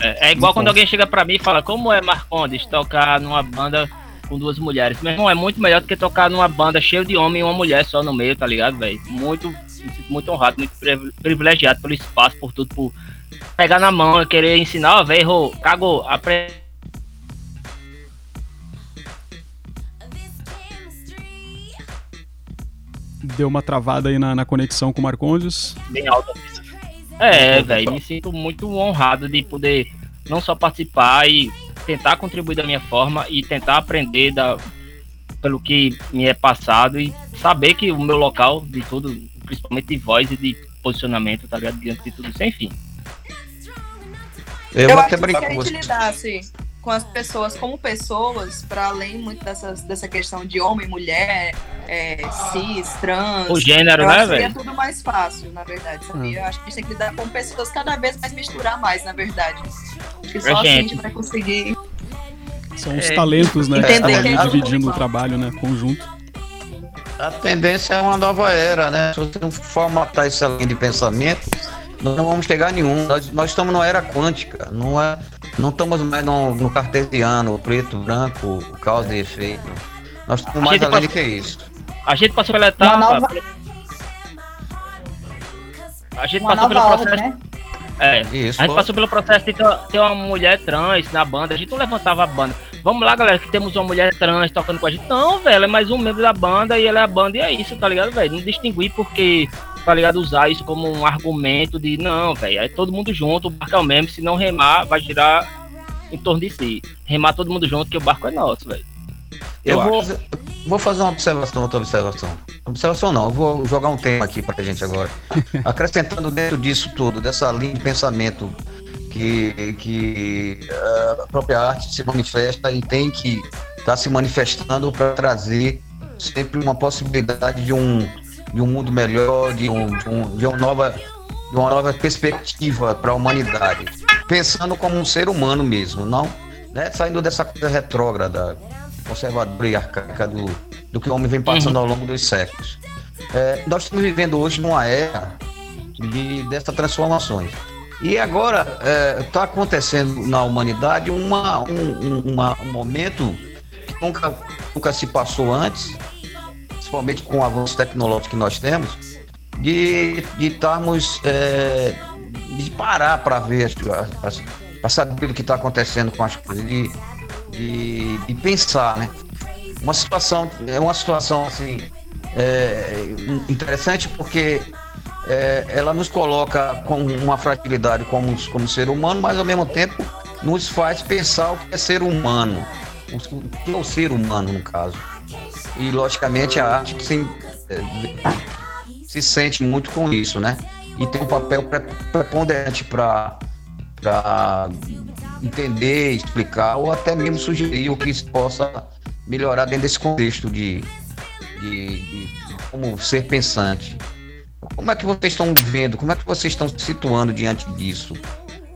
É, é igual Muito quando bom. alguém chega pra mim e fala, como é Marcondes tocar numa banda com duas mulheres? Meu irmão, é muito melhor do que tocar numa banda cheia de homem e uma mulher só no meio, tá ligado, velho? Muito, muito honrado, muito privi- privilegiado pelo espaço, por tudo, por pegar na mão e querer ensinar, ó, velho, cagou, aprende. deu uma travada aí na, na conexão com o Marcondes. Bem alta. É, velho, me sinto muito honrado de poder não só participar e tentar contribuir da minha forma e tentar aprender da, pelo que me é passado e saber que o meu local de tudo, principalmente de voz e de posicionamento, tá ligado? Diante de tudo isso, enfim. Eu, Eu, até que se brincar a com gente você. lidasse com as pessoas como pessoas, para além muito dessas, dessa questão de homem, mulher, é, cis, trans. O gênero, né, seria velho? tudo mais fácil, na verdade, sabia? Eu acho que a gente tem que lidar com pessoas cada vez mais misturar mais, na verdade. Acho que só assim a gente. vai conseguir. São os É, talentos, né? Que entender estão que ali é dividindo o trabalho, né? Conjunto. A tendência é uma nova era, né? Se você não formatar essa linha de pensamento, nós não vamos chegar a nenhum. Nós, nós estamos numa era quântica, não, é, não estamos mais no, no cartesiano, preto, branco, causa e efeito. Nós estamos mais além do que isso. A gente passou pela etapa. nova, A gente uma passou pelo processo. né? É, Isso. A gente passou pelo processo de ter, ter uma mulher trans na banda. A gente não levantava a banda. Vamos lá, galera, que temos uma mulher trans tocando com a gente. Não, velho, é mais um membro da banda e ela é a banda e é isso, tá ligado, velho? Não distinguir porque, tá ligado, usar isso como um argumento de não, velho. É todo mundo junto, o barco é o mesmo. Se não remar, vai girar em torno de si. Remar todo mundo junto, que o barco é nosso, velho. Eu, eu vou, vou fazer uma observação, outra observação. Observação não, eu vou jogar um tema aqui pra gente agora. Acrescentando dentro disso tudo, dessa linha de pensamento que, que eh, a própria arte se manifesta e tem que estar se manifestando para trazer sempre uma possibilidade de um, de um mundo melhor, de, um, de, um, de uma nova de uma nova perspectiva para a humanidade, pensando como um ser humano mesmo, não né, saindo dessa coisa retrógrada, conservadora e arcaica do, do que o homem vem passando ao longo dos séculos. É, nós estamos vivendo hoje numa era de, dessas transformações. E agora está acontecendo na humanidade uma, um, um- uma- um momento que nunca, nunca se passou antes, principalmente com o avanço tecnológico que nós temos, de estarmos é, de parar para ver para saber o que está acontecendo com as coisas, de, de, de pensar, né? Uma situação é uma situação assim é, interessante porque é, ela nos coloca com uma fragilidade como, como ser humano, mas ao mesmo tempo nos faz pensar o que é ser humano, o que é o ser humano no caso. E logicamente a arte se, é, se sente muito com isso, né? E tem um papel pre- preponderante para entender, explicar ou até mesmo sugerir o que se possa melhorar dentro desse contexto de, de- de como ser pensante. Como é que vocês estão vendo? Como é que vocês estão se situando diante disso?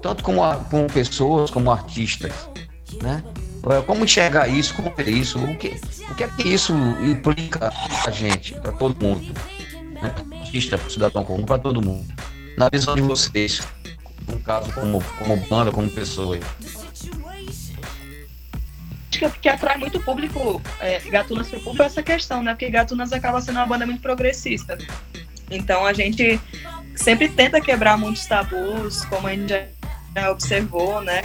Tanto como, a- como pessoas, como artistas, né? Eh, Como enxergar isso? Como ver isso? O que, o que é que isso implica a gente, para todo mundo? Né? Artista, cidadão comum, para todo mundo. Na visão de vocês, no caso, como, como banda, como pessoa. Acho que é porque atrai muito público, é, Gatunas público, essa questão, né? Porque Gatunas acaba sendo uma banda muito progressista. Então a gente sempre tenta quebrar muitos tabus, como a gente já observou, né?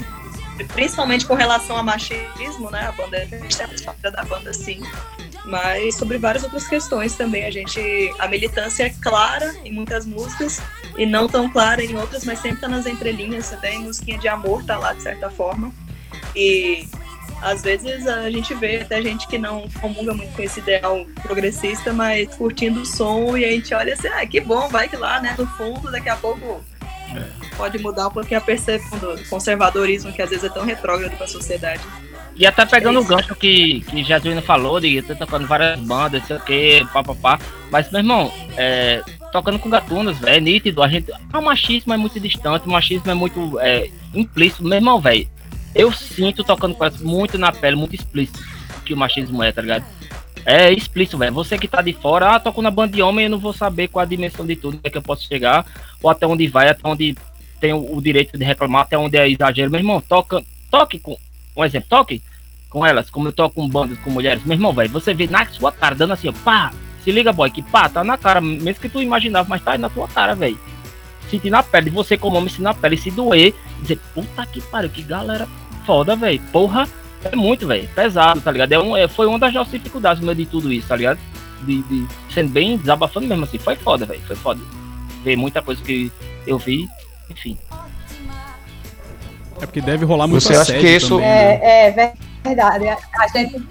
Principalmente com relação a machismo, né? A banda é a história da banda, sim. Mas sobre várias outras questões também. A gente. A militância é clara em muitas músicas e não tão clara em outras, mas sempre tá nas entrelinhas, até em musiquinha de amor tá lá de certa forma. E às vezes a gente vê até gente que não comunga muito com esse ideal progressista, mas curtindo o som e a gente olha assim, ah, que bom, vai que lá, né? No fundo, daqui a pouco pode mudar um pouquinho a percepção do conservadorismo que às vezes é tão retrógrado para a sociedade. E até pegando É o gancho que, que Jadwina falou, de ter tocando várias bandas, sei o que, papapá. Mas, meu irmão, é, tocando com gatunas, velho, é nítido. A gente. Ah, o machismo é muito distante, o machismo é muito é, implícito. Meu irmão, velho, eu sinto tocando com elas muito na pele, muito explícito que o machismo é, tá ligado? É explícito, velho. Você que tá de fora, ah, toco na banda de homem, eu não vou saber qual a dimensão de tudo, é que eu posso chegar, ou até onde vai, até onde tem o, o direito de reclamar, até onde é exagero. Meu irmão, toca, toque com. Um exemplo, toque com elas, como eu toco com bandas com mulheres. Meu irmão, velho, você vê na sua cara, dando assim, ó, pá, se liga, boy, que pá, tá na cara, mesmo que tu imaginava, mas tá aí na tua cara, velho. Sentir na pele, você como homem, sentir na pele, se doer, dizer, puta que pariu, que galera foda, velho. Porra, é muito, velho, pesado, tá ligado? É um, é, foi uma das nossas dificuldades no meio de tudo isso, tá ligado? de, de- sendo bem desabafando mesmo assim. Foi foda, velho. Foi foda. Ver muita coisa que eu vi, enfim. É porque deve rolar muito Você acha que isso- também, né? É, é verdade. A a gente,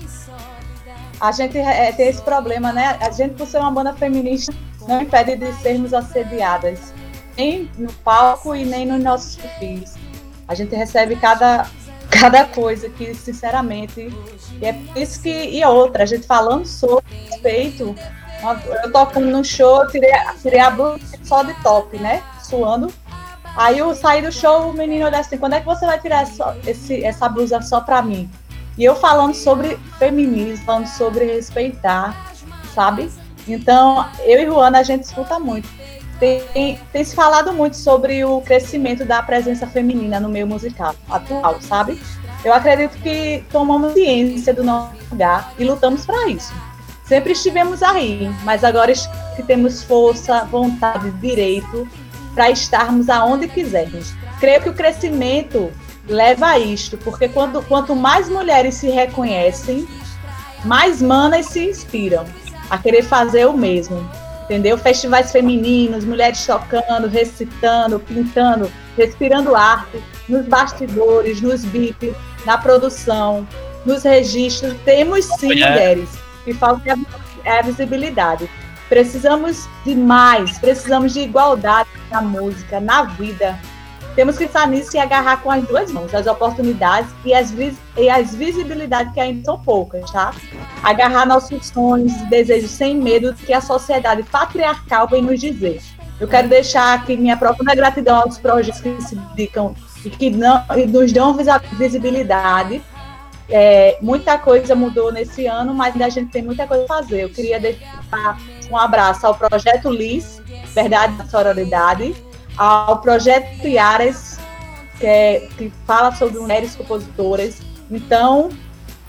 a gente é, tem esse problema, né? A gente, por ser uma banda feminista, não impede de sermos assediadas, nem no palco e nem nos nossos perfis. A gente recebe cada, cada coisa que, sinceramente, é isso que. E outra, a gente falando sobre respeito. Eu tocando no show, tirei, tirei a blusa só de top, né? Suando. Aí eu saí do show, o menino olhou assim, quando é que você vai tirar essa, esse- essa blusa só pra mim? E eu falando sobre feminismo, falando sobre respeitar, sabe? Então, eu e Ruana, a gente escuta muito. Tem, tem se falado muito sobre o crescimento da presença feminina no meio musical atual, sabe? Eu acredito que tomamos ciência do nosso lugar e lutamos para isso. Sempre estivemos aí, mas agora que temos força, vontade, direito para estarmos aonde quisermos. Creio que o crescimento leva a isto, porque quando, quanto mais mulheres se reconhecem, mais manas se inspiram a querer fazer o mesmo. Entendeu? Festivais femininos, mulheres tocando, recitando, pintando, respirando arte, nos bastidores, nos bips, na produção, nos registros. Temos sim Mulher. mulheres. E falta é a visibilidade. Precisamos de mais, precisamos de igualdade na música, na vida. Temos que estar nisso e agarrar com as duas mãos as oportunidades e as, vis- e as visibilidades que ainda são poucas, tá? Agarrar nossos sonhos e desejos sem medo do que a sociedade patriarcal vem nos dizer. Eu quero deixar aqui minha profunda gratidão aos projetos que se dedicam e que não, e nos dão visibilidade. É, muita coisa mudou nesse ano, mas ainda a gente tem muita coisa a fazer. Eu queria deixar um abraço ao Projeto LIS, Verdade da Sororidade, ao Projeto Iares, que, é- que fala sobre mulheres compositoras. Então,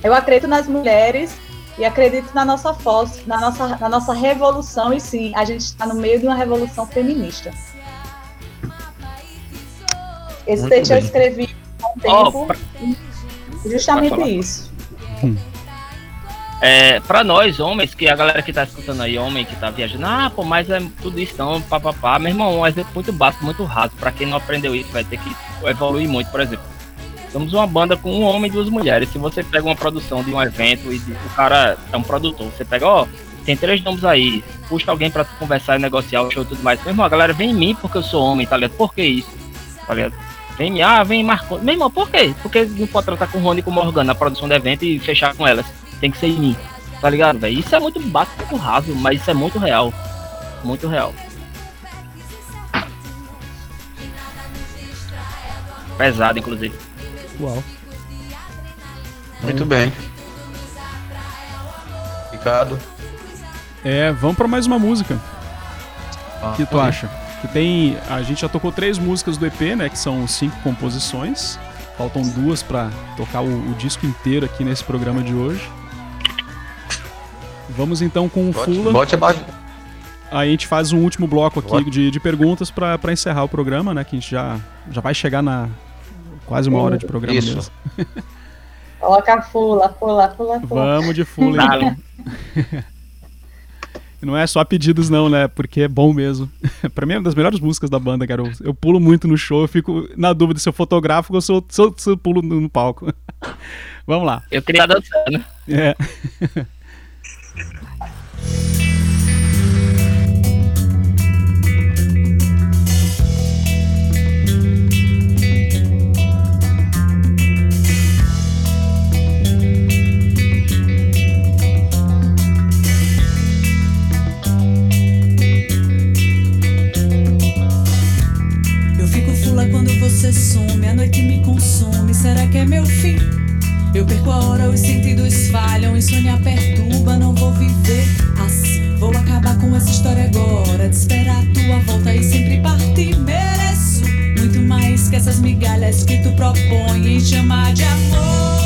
eu acredito nas mulheres e acredito na nossa força, na nossa, na nossa revolução, e sim, a gente está no meio de uma revolução feminista. Esse Muito texto eu bem. escrevi há um tempo, pra- justamente isso. É, pra nós, homens, que a galera que tá escutando aí, homem que tá viajando, ah, pô, mas é tudo isso não, papapá. Meu irmão, um exemplo muito básico, muito raso. Pra quem não aprendeu isso, vai ter que evoluir muito, por exemplo. Somos uma banda com um homem e duas mulheres. Se você pega uma produção de um evento e o cara é um produtor, você pega, ó, tem três nomes aí, puxa alguém tu conversar e negociar o show e tudo mais. Meu irmão, a galera vem em mim porque eu sou homem, tá ligado? Por que isso? Tá ligado? Vem ah, vem Marco. Meu irmão, por quê? Porque não pode tratar com o Rony e com o Morgan na produção do evento e fechar com elas. Tem que ser em mim. Tá ligado, velho? Isso é muito básico, muito raso, mas isso é muito real. Muito real. Pesado, inclusive. Uau. Muito bem. Ricardo. É, vamos pra mais uma música. O que tu Ah, acha? Que tem. A gente já tocou três músicas do EP, né? Que são cinco composições. Faltam duas pra tocar o, o disco inteiro aqui nesse programa de hoje. Vamos então com o Bote, Fula. bote abaixo. Aí a gente faz um último bloco aqui de, de perguntas pra pra encerrar o programa, né? Que a gente já, já vai chegar na quase uma hora de programa Isso. mesmo. Coloca a fula, fula, fula, fula. Vamos de Fula então. Não é só pedidos não, né? Porque é bom mesmo. pra mim é uma das melhores músicas da banda, cara. Eu, eu pulo muito no show, eu fico na dúvida se eu fotográfico ou se eu, se eu- se eu pulo no, no palco. Vamos lá. Eu queria dançar, né? É. Eu fico fula quando você some, a noite me consome. Será que é meu fim? Eu perco hora, os sentidos falham, insônia perturba, não vou viver assim. Vou acabar com essa história agora, de esperar a tua volta e sempre partir. Mereço muito mais que essas migalhas que tu propõe em chamar de amor.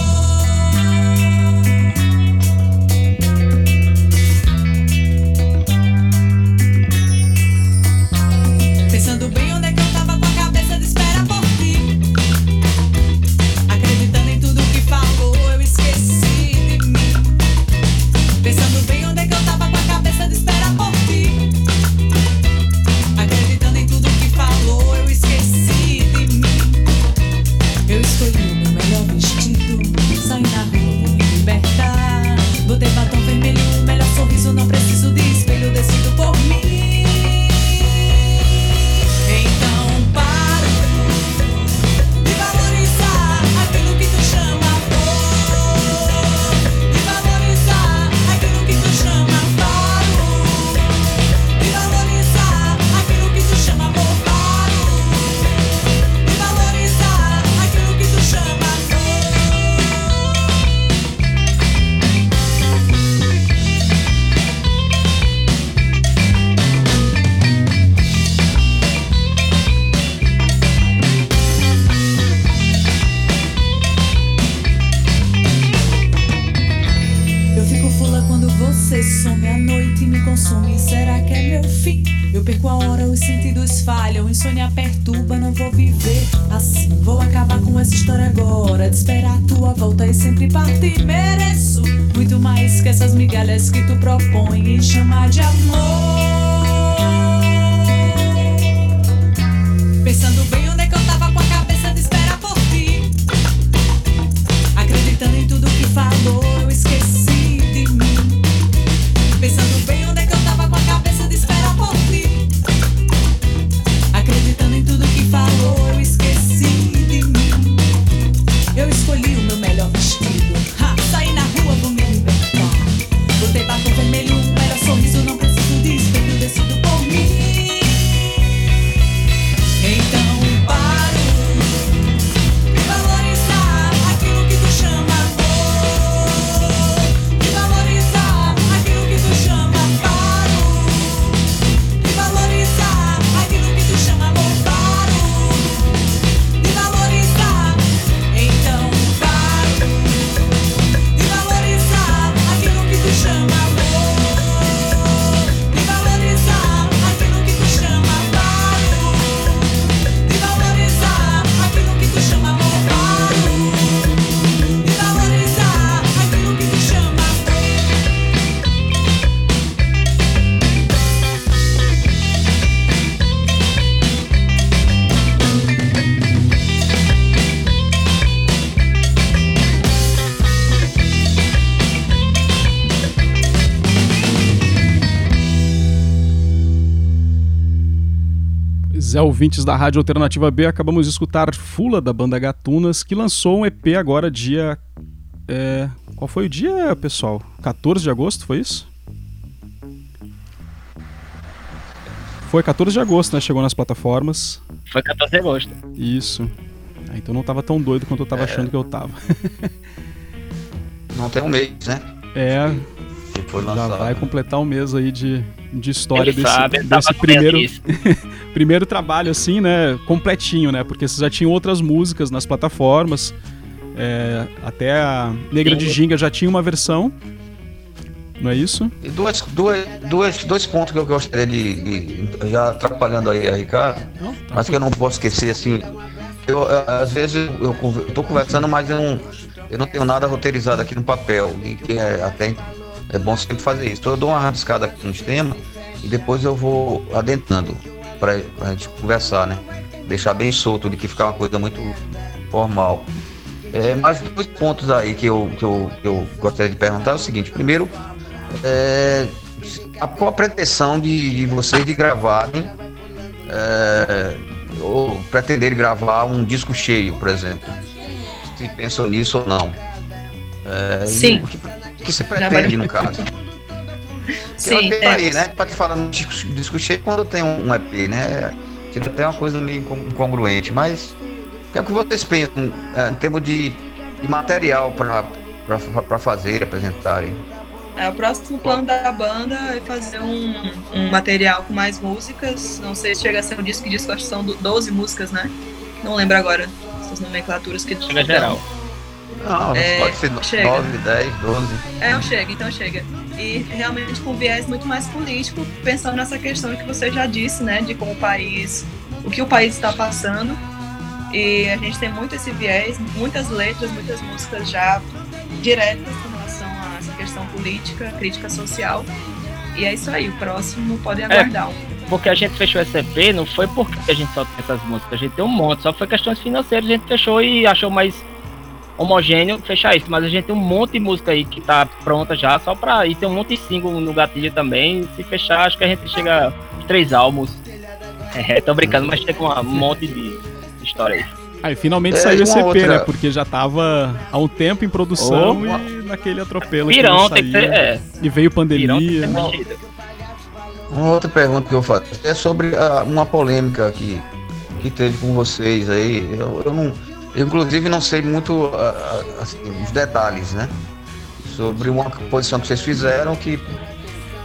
Ouvintes da Rádio Alternativa B, acabamos de escutar Fula da banda Gatunas, que lançou um EP agora dia. é, qual foi o dia, pessoal? 14 de agosto, foi isso? Foi 14 de agosto, né? Chegou nas plataformas. Foi 14 de agosto. Isso. Ah, então não tava tão doido quanto eu tava achando que eu tava. Não tem um mês, né? É, Que foi já lançado. vai completar um mês aí de, de história Ele desse, sabe, desse primeiro. Primeiro trabalho, assim, né? Completinho, né? Porque vocês já tinham outras músicas nas plataformas. é, até a Negra de Ginga já tinha uma versão. Não é isso? E duas, duas, duas, dois pontos que eu gostaria de, de- já atrapalhando aí a Ricardo, mas que eu não posso esquecer assim. Eu, às vezes eu tô conversando, mas eu não, eu não tenho nada roteirizado aqui no papel. E que é até é bom sempre fazer isso. Então eu dou uma rabiscada aqui nos temas e depois eu vou adentrando para a gente conversar, né? Deixar bem solto de que ficar uma coisa muito formal. É, mas dois pontos aí que eu, que, eu, que eu gostaria de perguntar é o seguinte. Primeiro, é, a, qual a pretensão de, de vocês de gravarem é, ou pretenderem gravar um disco cheio, por exemplo? Se pensam nisso ou não? É, Sim. O que, o que você pretende, no caso? Sim, Tem é, aí, né? Pra te falar no disco, disco cheio quando tem um, um EP, né? Fica até uma coisa meio incon- incongruente, mas o que é que vocês pensam é, em termos de, de material para fazer, apresentarem? É, o próximo plano da banda é fazer um, um material com mais músicas. Não sei se chega a ser um disco, disco acho que são do- 12 músicas, né? Não lembro agora essas nomenclaturas que Chega geral. Não, É, pode ser chega. 9, 10, 12. É, eu chego, então chega. E realmente com viés muito mais político, pensando nessa questão que você já disse, né? De como o país, o que o país está passando. E a gente tem muito esse viés, muitas letras, muitas músicas já diretas com relação a essa questão política, crítica social. E é isso aí, o próximo podem aguardar. um Porque a gente fechou esse EP, não foi porque a gente só tem essas músicas, a gente tem um monte, só foi questões financeiras, a gente fechou e achou mais homogêneo fechar isso, mas a gente tem um monte de música aí que tá pronta já, só pra. E tem um monte de single no gatilho também. Se fechar, acho que a gente chega a três álbuns. É, tô brincando, mas chega uma- um monte de história aí. Aí finalmente É, saiu esse EP, outra- né? Porque já tava há um tempo em produção Oh. e naquele atropelo que Pirão não tem que ser. É, E veio tem que pandemia. Uma outra pergunta que eu faço é sobre ah, uma polêmica que, que teve com vocês aí. Eu, eu não, eu, inclusive não sei muito ah, ah, assim, os detalhes, né? Sobre uma posição que vocês fizeram que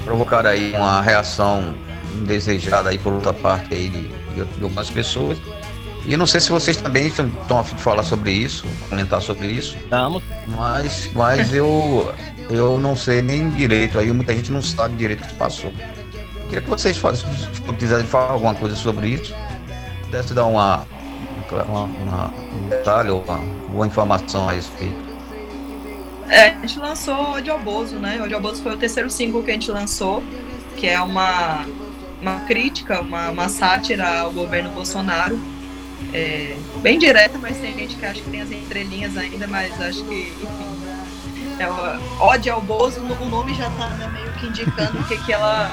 provocaram aí uma reação indesejada aí por outra parte aí de, de, algumas pessoas. E eu não sei se vocês também estão a fim de falar sobre isso, comentar sobre isso. Estamos. Mas, mas eu, eu não sei nem direito, aí muita gente não sabe direito o que passou. Queria que vocês façam, se quiserem falar alguma coisa sobre isso, pudesse dar uma, uma, uma- um detalhe ou uma boa informação a respeito. É, a gente lançou Ode ao Bozo, né? Ode ao Bozo foi o terceiro single que a gente lançou, que é uma, uma crítica, uma, uma sátira ao governo Bolsonaro. É, bem direta, mas tem gente que acha que tem as entrelinhas ainda, mas acho que, enfim. É o Ode ao Bozo, o nome já tá né, meio que indicando o que, que ela.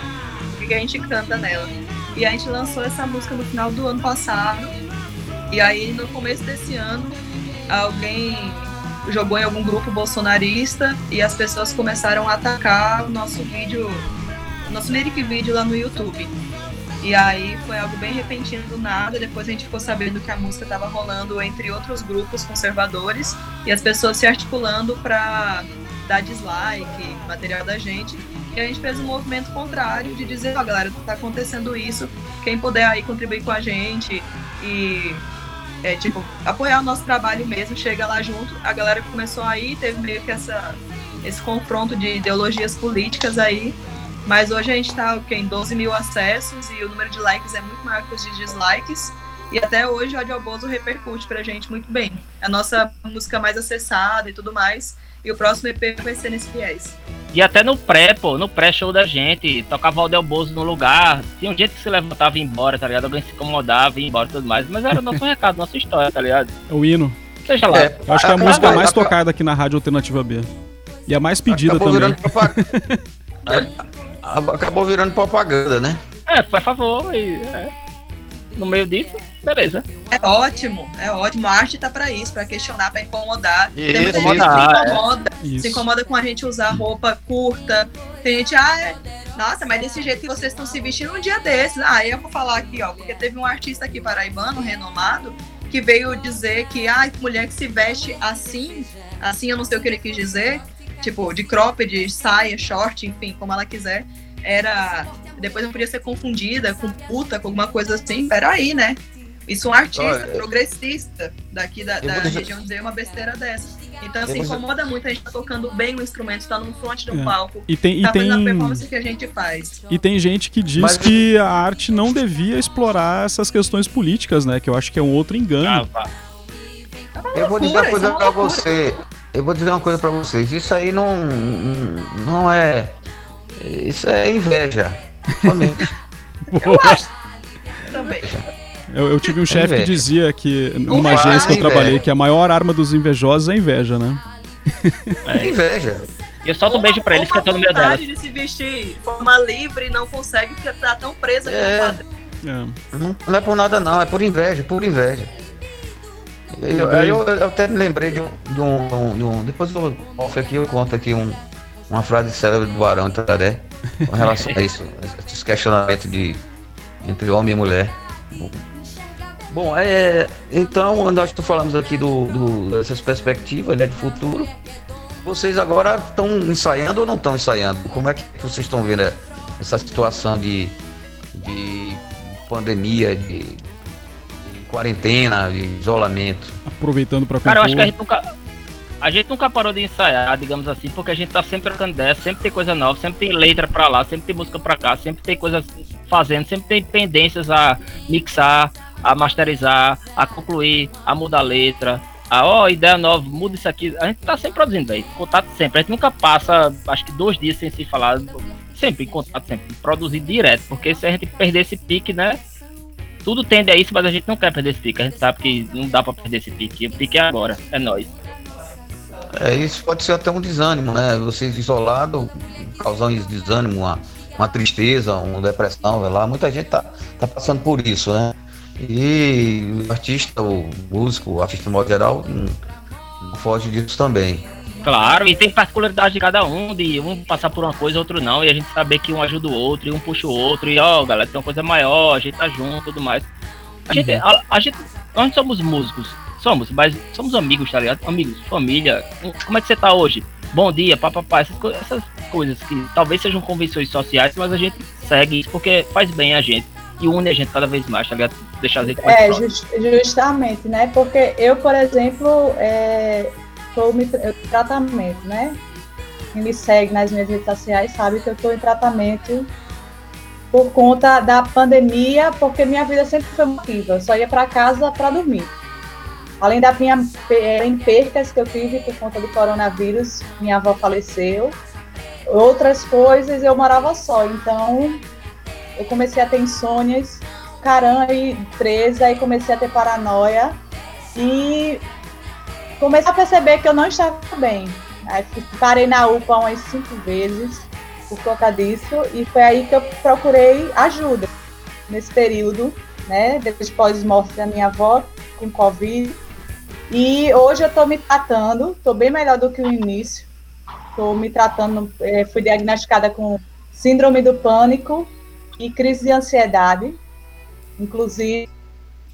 o que, que a gente canta nela. E a gente lançou essa música no final do ano passado. E aí no começo desse ano alguém jogou em algum grupo bolsonarista e as pessoas começaram a atacar o nosso vídeo, o nosso lyric vídeo lá no YouTube. E aí foi algo bem repentino do nada. Depois a gente ficou sabendo que a música estava rolando entre outros grupos conservadores e as pessoas se articulando para dar dislike, material da gente. E a gente fez um movimento contrário de dizer, ó galera, tá acontecendo isso, quem puder aí contribuir com a gente e é, tipo, apoiar o nosso trabalho mesmo, chega lá junto. A galera começou aí, teve meio que essa, esse confronto de ideologias políticas aí. Mas hoje a gente tá o quê? em 12 mil acessos e o número de likes é muito maior que os de dislikes. E até hoje o Ódio Bozo repercute pra gente muito bem. É a nossa música mais acessada e tudo mais. E o próximo EP vai ser nesse viés. E até no pré, pô, no pré-show da gente, tocava o Del Bozo no lugar. Tinha um jeito que se levantava e ia embora, tá ligado? Alguém se incomodava e ia embora e tudo mais. Mas era o nosso recado, nossa história, tá ligado? É o hino. Seja lá. É, Eu acho que é a música mais tocada aqui na Rádio Alternativa B. E a mais pedida acabou também. Virando propaganda. acabou virando propaganda, né? É, por favor, e, é. no meio disso, beleza. É ótimo, é ótimo. A arte tá pra isso, pra questionar, pra incomodar. Isso, Tem muita gente que incomodar, se é. incomoda, Isso. se incomoda com a gente usar roupa curta. Tem gente, ah, é- nossa, mas desse jeito que vocês estão se vestindo um dia desses. Ah, eu vou falar aqui, ó, porque teve um artista aqui paraibano, renomado, que veio dizer que, ah, mulher que se veste assim, assim eu não sei o que ele quis dizer, tipo, de cropped, saia, short, enfim, como ela quiser, era. Depois não podia ser confundida com puta, com alguma coisa assim. Peraí, né? Isso um artista Olha, progressista daqui da, eu da dizer- região dizer uma besteira dessa. Então, Eu assim, incomoda muito a gente tá tocando bem o instrumento, tá no front do É. palco, E tem, e tá a tem, performance que a gente faz. e tem gente que diz Mas- que a arte não devia explorar essas questões políticas, né? Que eu acho que é um outro Ah, engano. vá. Eu vou dizer loucura, uma coisa é uma pra loucura. você. Eu vou dizer uma coisa pra vocês. Isso aí não, não é. Isso é inveja. Somente. Também. Eu, eu tive um chefe que inveja. dizia que, numa Não agência que eu trabalhei, velho. que a maior arma dos invejosos é a inveja, né? É inveja. E eu solto um beijo pra ele, Uma fica todo no meio dela. de se vestir de forma livre e não consegue porque tá tão presa com É. o padrão. É. Não, não é por nada não, é por inveja, por inveja. Eu, aí eu, eu até me lembrei de um, de um, de um- Depois eu off aqui, eu conto aqui um, uma frase célebre do Barão Tadé com relação a isso, esses questionamentos de entre homem e mulher. Bom, é, então nós falamos aqui do, do- dessas perspectivas né, de futuro. Vocês agora estão ensaiando ou não estão ensaiando? Como é que vocês estão vendo essa situação de, de pandemia, de, de quarentena, de isolamento? Aproveitando pra Cara, eu acho que a gente nunca. A gente nunca parou de ensaiar, digamos assim, porque a gente tá sempre trocando ideia, sempre tem coisa nova, sempre tem letra pra lá, sempre tem música pra cá, sempre tem coisas fazendo, sempre tem pendências a mixar, a masterizar, a concluir, a mudar a letra. A ó, ideia nova, muda isso aqui. A gente tá sempre produzindo, velho. Contato sempre. A gente nunca passa, acho que dois dias sem se falar. Sempre em contato, sempre. Produzir direto. Porque se a gente perder esse pique, né? Tudo tende a isso, mas a gente não quer perder esse pique. A gente sabe que não dá pra perder esse pique. O pique é agora. É nóis. É, isso pode ser até um desânimo, né? Vocês isolados, causando desânimo, uma, uma tristeza, uma depressão, lá. Muita gente tá, tá passando por isso, né? E o artista, o músico, o artista de modo geral, não, não foge disso também. Claro, e tem particularidade de cada um, de um passar por uma coisa, outro não, e a gente saber que um ajuda o outro, e um puxa o outro, e ó, galera, tem uma coisa maior, a gente tá junto e tudo mais. A gente, a, a gente, nós somos músicos, somos, mas somos amigos, tá ligado? Amigos, família. Como é que você tá hoje? Bom dia, papapá, essas, co- essas coisas que talvez sejam convenções sociais, mas a gente segue isso porque faz bem a gente e une a gente cada vez mais, tá ligado? deixar as redes É, just- justamente, né? Porque eu, por exemplo, é, tô me, eu tratamento, né? Quem me segue nas minhas redes sociais sabe que eu estou em tratamento por conta da pandemia, porque minha vida sempre foi ativa. Eu só ia para casa para dormir. Além da minha pe- em percas que eu tive por conta do coronavírus, minha avó faleceu. Outras coisas eu morava só, então eu comecei a ter insônias, caramba, e presa, e comecei a ter paranoia e comecei a perceber que eu não estava bem. Aí parei na UPA umas cinco vezes por conta disso e foi aí que eu procurei ajuda nesse período, né, depois pós-morte da minha avó com Covid. E hoje eu estou me tratando, estou bem melhor do que o início. Estou me tratando, eh, fui diagnosticada com síndrome do pânico e crise de ansiedade. Inclusive,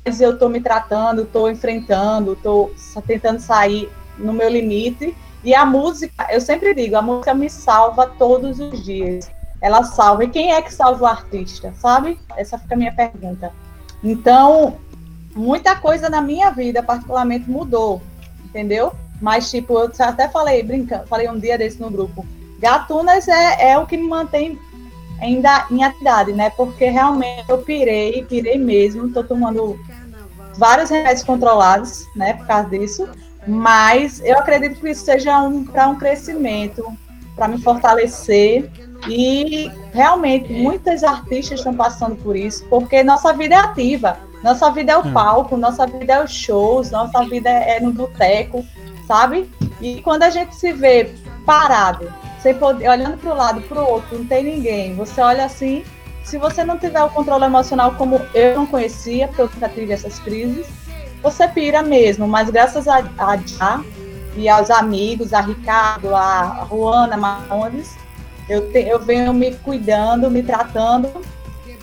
eu estou me tratando, estou enfrentando, estou tentando sair no meu limite. E a música, eu sempre digo, a música me salva todos os dias. Ela salva. E quem é que salva o artista, sabe? Essa fica a minha pergunta. Então, muita coisa na minha vida, particularmente, mudou, entendeu? Mas, tipo, eu até falei, brincando, falei um dia desse no grupo. Gatunas é, é o que me mantém ainda em atividade, né? Porque realmente eu pirei, pirei mesmo. Tô tomando vários remédios controlados, né? Por causa disso. Mas eu acredito que isso seja um, para um crescimento, para me fortalecer. E realmente muitas artistas estão passando por isso, porque nossa vida é ativa. Nossa vida é o Hum. palco, nossa vida é os shows, nossa vida é no boteco, sabe? E quando a gente se vê parado, sem poder, olhando para o lado, para o outro, não tem ninguém, você olha assim, se você não tiver o controle emocional como eu não conhecia, porque eu nunca tive essas crises, você pira mesmo, mas graças a, a Já e aos amigos, a Ricardo, a Juana Marcondes, eu, te- eu venho me cuidando, me tratando,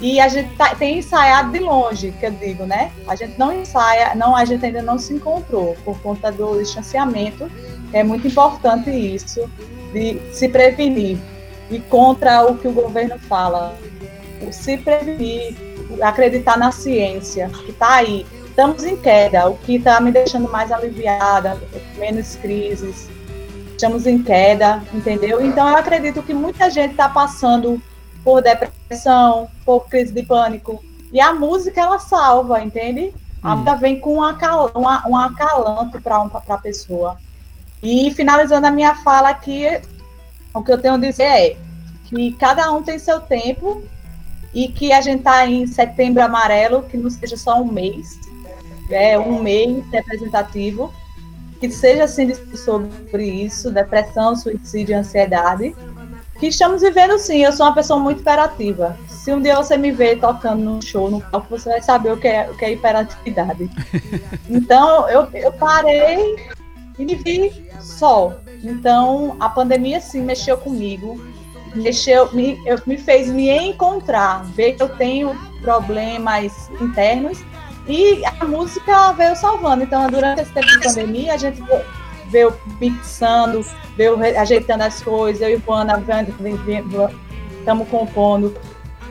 e a gente tá- tem ensaiado de longe, que eu digo, né? A gente não ensaia, não, a gente ainda não se encontrou por conta do distanciamento. É muito importante isso, de se prevenir. E contra o que o governo fala, o se prevenir, acreditar na ciência, que está aí. Estamos em queda, o que está me deixando mais aliviada, menos crises. Estamos em queda, entendeu? Então eu acredito que muita gente está passando por depressão, por crise de pânico. E a música ela salva, entende? A Hum. música vem com um, acal uma- um acalanto para a pessoa. E finalizando a minha fala aqui, o que eu tenho a dizer é que cada um tem seu tempo e que a gente está em setembro amarelo, que não seja só um mês, é um mês representativo, que seja assim sobre isso, depressão, suicídio, ansiedade, que estamos vivendo sim. Eu sou uma pessoa muito hiperativa. Se um dia você me ver tocando num show, no palco, você vai saber o que é, o que é hiperatividade. Então, eu, eu parei e me vi só. Então, a pandemia sim mexeu comigo, mexeu, me, eu, me fez me encontrar, ver que eu tenho problemas internos e a música veio salvando. Então, durante esse tempo de pandemia, a gente veio mixando, veio ajeitando as coisas, eu e o Ana estamos compondo.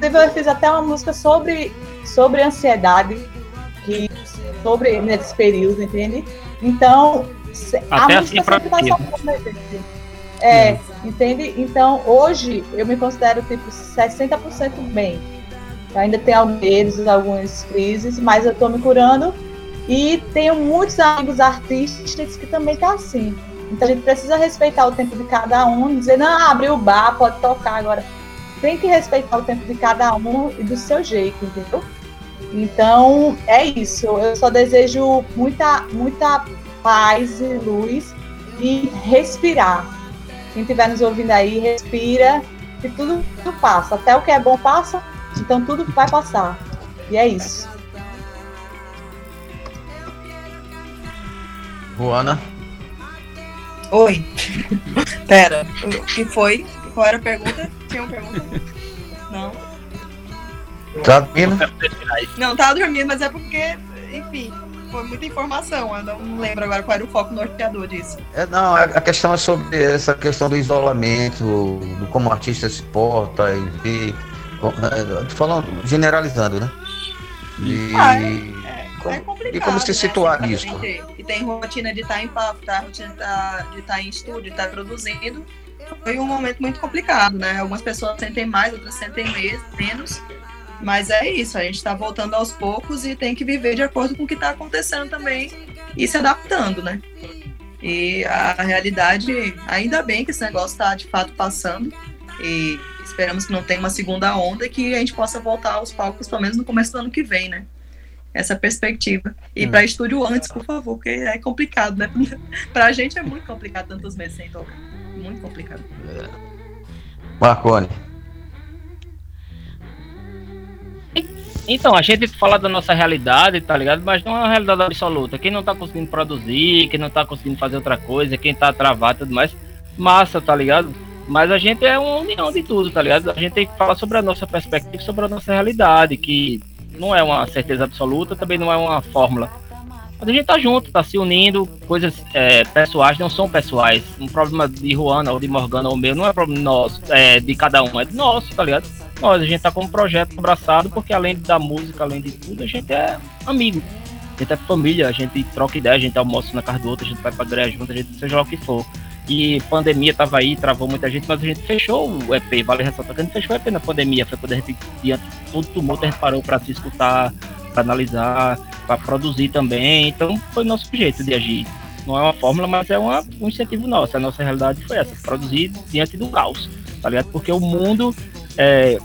Eu fiz até uma música sobre, sobre ansiedade, que, sobre nesse período, entende? Então, Até a assim música sempre tá gente. É, entende? Então, hoje, eu me considero, tipo, 60% bem. Eu ainda tenho alguns, algumas crises, mas eu tô me curando. E tenho muitos amigos artistas que também tá assim. Então a gente precisa respeitar o tempo de cada um, dizer, não, abriu o bar, pode tocar agora. Tem que respeitar o tempo de cada um e do seu jeito, entendeu? Então, é isso. Eu só desejo muita, muita paz e luz e respirar. Quem estiver nos ouvindo aí, respira, que tudo, tudo passa. Até o que é bom passa, então tudo vai passar. E é isso. Juana. Oi. Pera, o que foi? Qual era a pergunta? Tinha uma pergunta? Não. Tá dormindo? Não, tava dormindo, mas é porque, enfim, foi muita informação. Eu não lembro agora qual era o foco norteador disso. É, não, a questão é sobre essa questão do isolamento, do como o artista se porta e ver. com- é, Tô falando, generalizando, né? E, Ah, É como, complicado. e como se né, situar assim, nisso? Que tem rotina de estar em papo, tá? rotina de estar de estar em estúdio, de estar produzindo. Foi um momento muito complicado, né? Algumas pessoas sentem mais, outras sentem menos. Mas é isso, a gente está voltando aos poucos e tem que viver de acordo com o que está acontecendo também e se adaptando, né? E a realidade, ainda bem que esse negócio está de fato passando e esperamos que não tenha uma segunda onda e que a gente possa voltar aos palcos pelo menos no começo do ano que vem, né? Essa perspectiva. E É. para estúdio antes, por favor, porque é complicado, né? pra gente é muito complicado tantos meses sem tocar. Muito complicado. Marconi. Então, a gente fala da nossa realidade, tá ligado? Mas não é uma realidade absoluta. Quem não tá conseguindo produzir, quem não tá conseguindo fazer outra coisa, quem tá travado e tudo mais, massa, tá ligado? Mas a gente é uma união de tudo, tá ligado? A gente tem que falar sobre a nossa perspectiva, sobre a nossa realidade, que não é uma certeza absoluta, também não é uma fórmula. Mas a gente tá junto, tá se unindo, coisas é, pessoais não são pessoais. Um problema de Juana ou de Morgana ou meu não é problema nosso, é, de cada um, é nosso, tá ligado? Nós, a gente tá com um projeto abraçado, porque além da música, além de tudo, a gente é amigo. A gente é família, a gente troca ideia, a gente almoça na casa do outro, a gente vai pra igreja junto, a gente seja lá o que for. E pandemia tava aí, travou muita gente, mas a gente fechou o EP, vale ressaltar que a gente fechou o EP na pandemia, foi quando a gente, diante de todo tumulto, a gente parou pra se escutar, pra analisar, pra produzir também, então foi nosso jeito de agir. Não é uma fórmula, mas é uma, um incentivo nosso, a nossa realidade foi essa, produzir diante do caos, tá ligado? Porque o mundo é,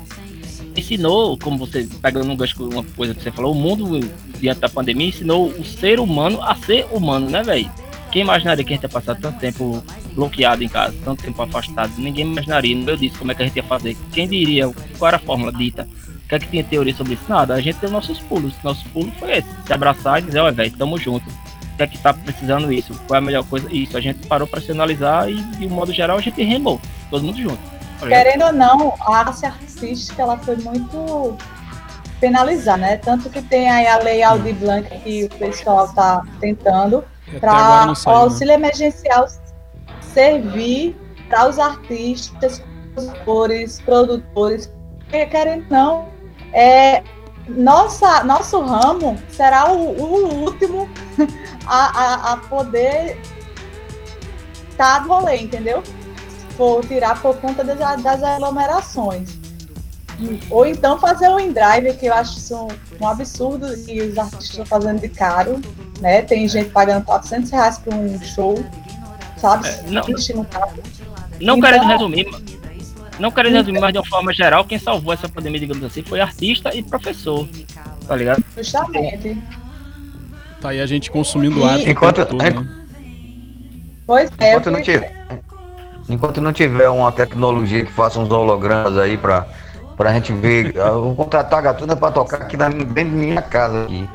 ensinou, como você, pegando um gancho com uma coisa que você falou, o mundo diante da pandemia ensinou o ser humano a ser humano, né, velho? Quem imaginaria que a gente ia passar tanto tempo bloqueado em casa, tanto tempo afastado? Ninguém imaginaria, no meu disse como é que a gente ia fazer. Quem diria qual era a fórmula dita? O que é que tinha teoria sobre isso? Nada, a gente tem nossos pulos. Nosso pulo foi esse: se abraçar e dizer, ó, velho, tamo junto. O que é que tá precisando isso? Qual é a melhor coisa? Isso, a gente parou pra se analisar e, de um modo geral, a gente remou. Todo mundo junto. Tá? Querendo ou não, a arte artística ela foi muito penalizada, né? Tanto que tem aí a lei Aldir Blanc que o pessoal está tentando para o né? auxílio emergencial servir para os artistas, compositores, produtores, porque querendo ou não, é, nossa, nosso ramo será o, o último a, a, a poder estar do rolê, entendeu? For tirar por conta das, das aglomerações. Ou então fazer um in-drive, que eu acho isso um, um absurdo e os artistas estão fazendo de caro, né? Tem gente pagando 400 reais por um show, sabe? É, não- Enche no carro. Não Então- querendo resumir, não querendo resumir, mas de uma forma geral, quem salvou essa pandemia, digamos assim, foi artista e professor. Tá ligado? Justamente. Tá aí a gente consumindo E- arte. Enquanto- todo, né? Pois é, Enquanto eu não, tiver, enquanto não tiver uma tecnologia que faça uns hologramas aí pra, pra gente ver, eu vou contratar a Gatuna pra tocar aqui na, dentro da minha casa aqui.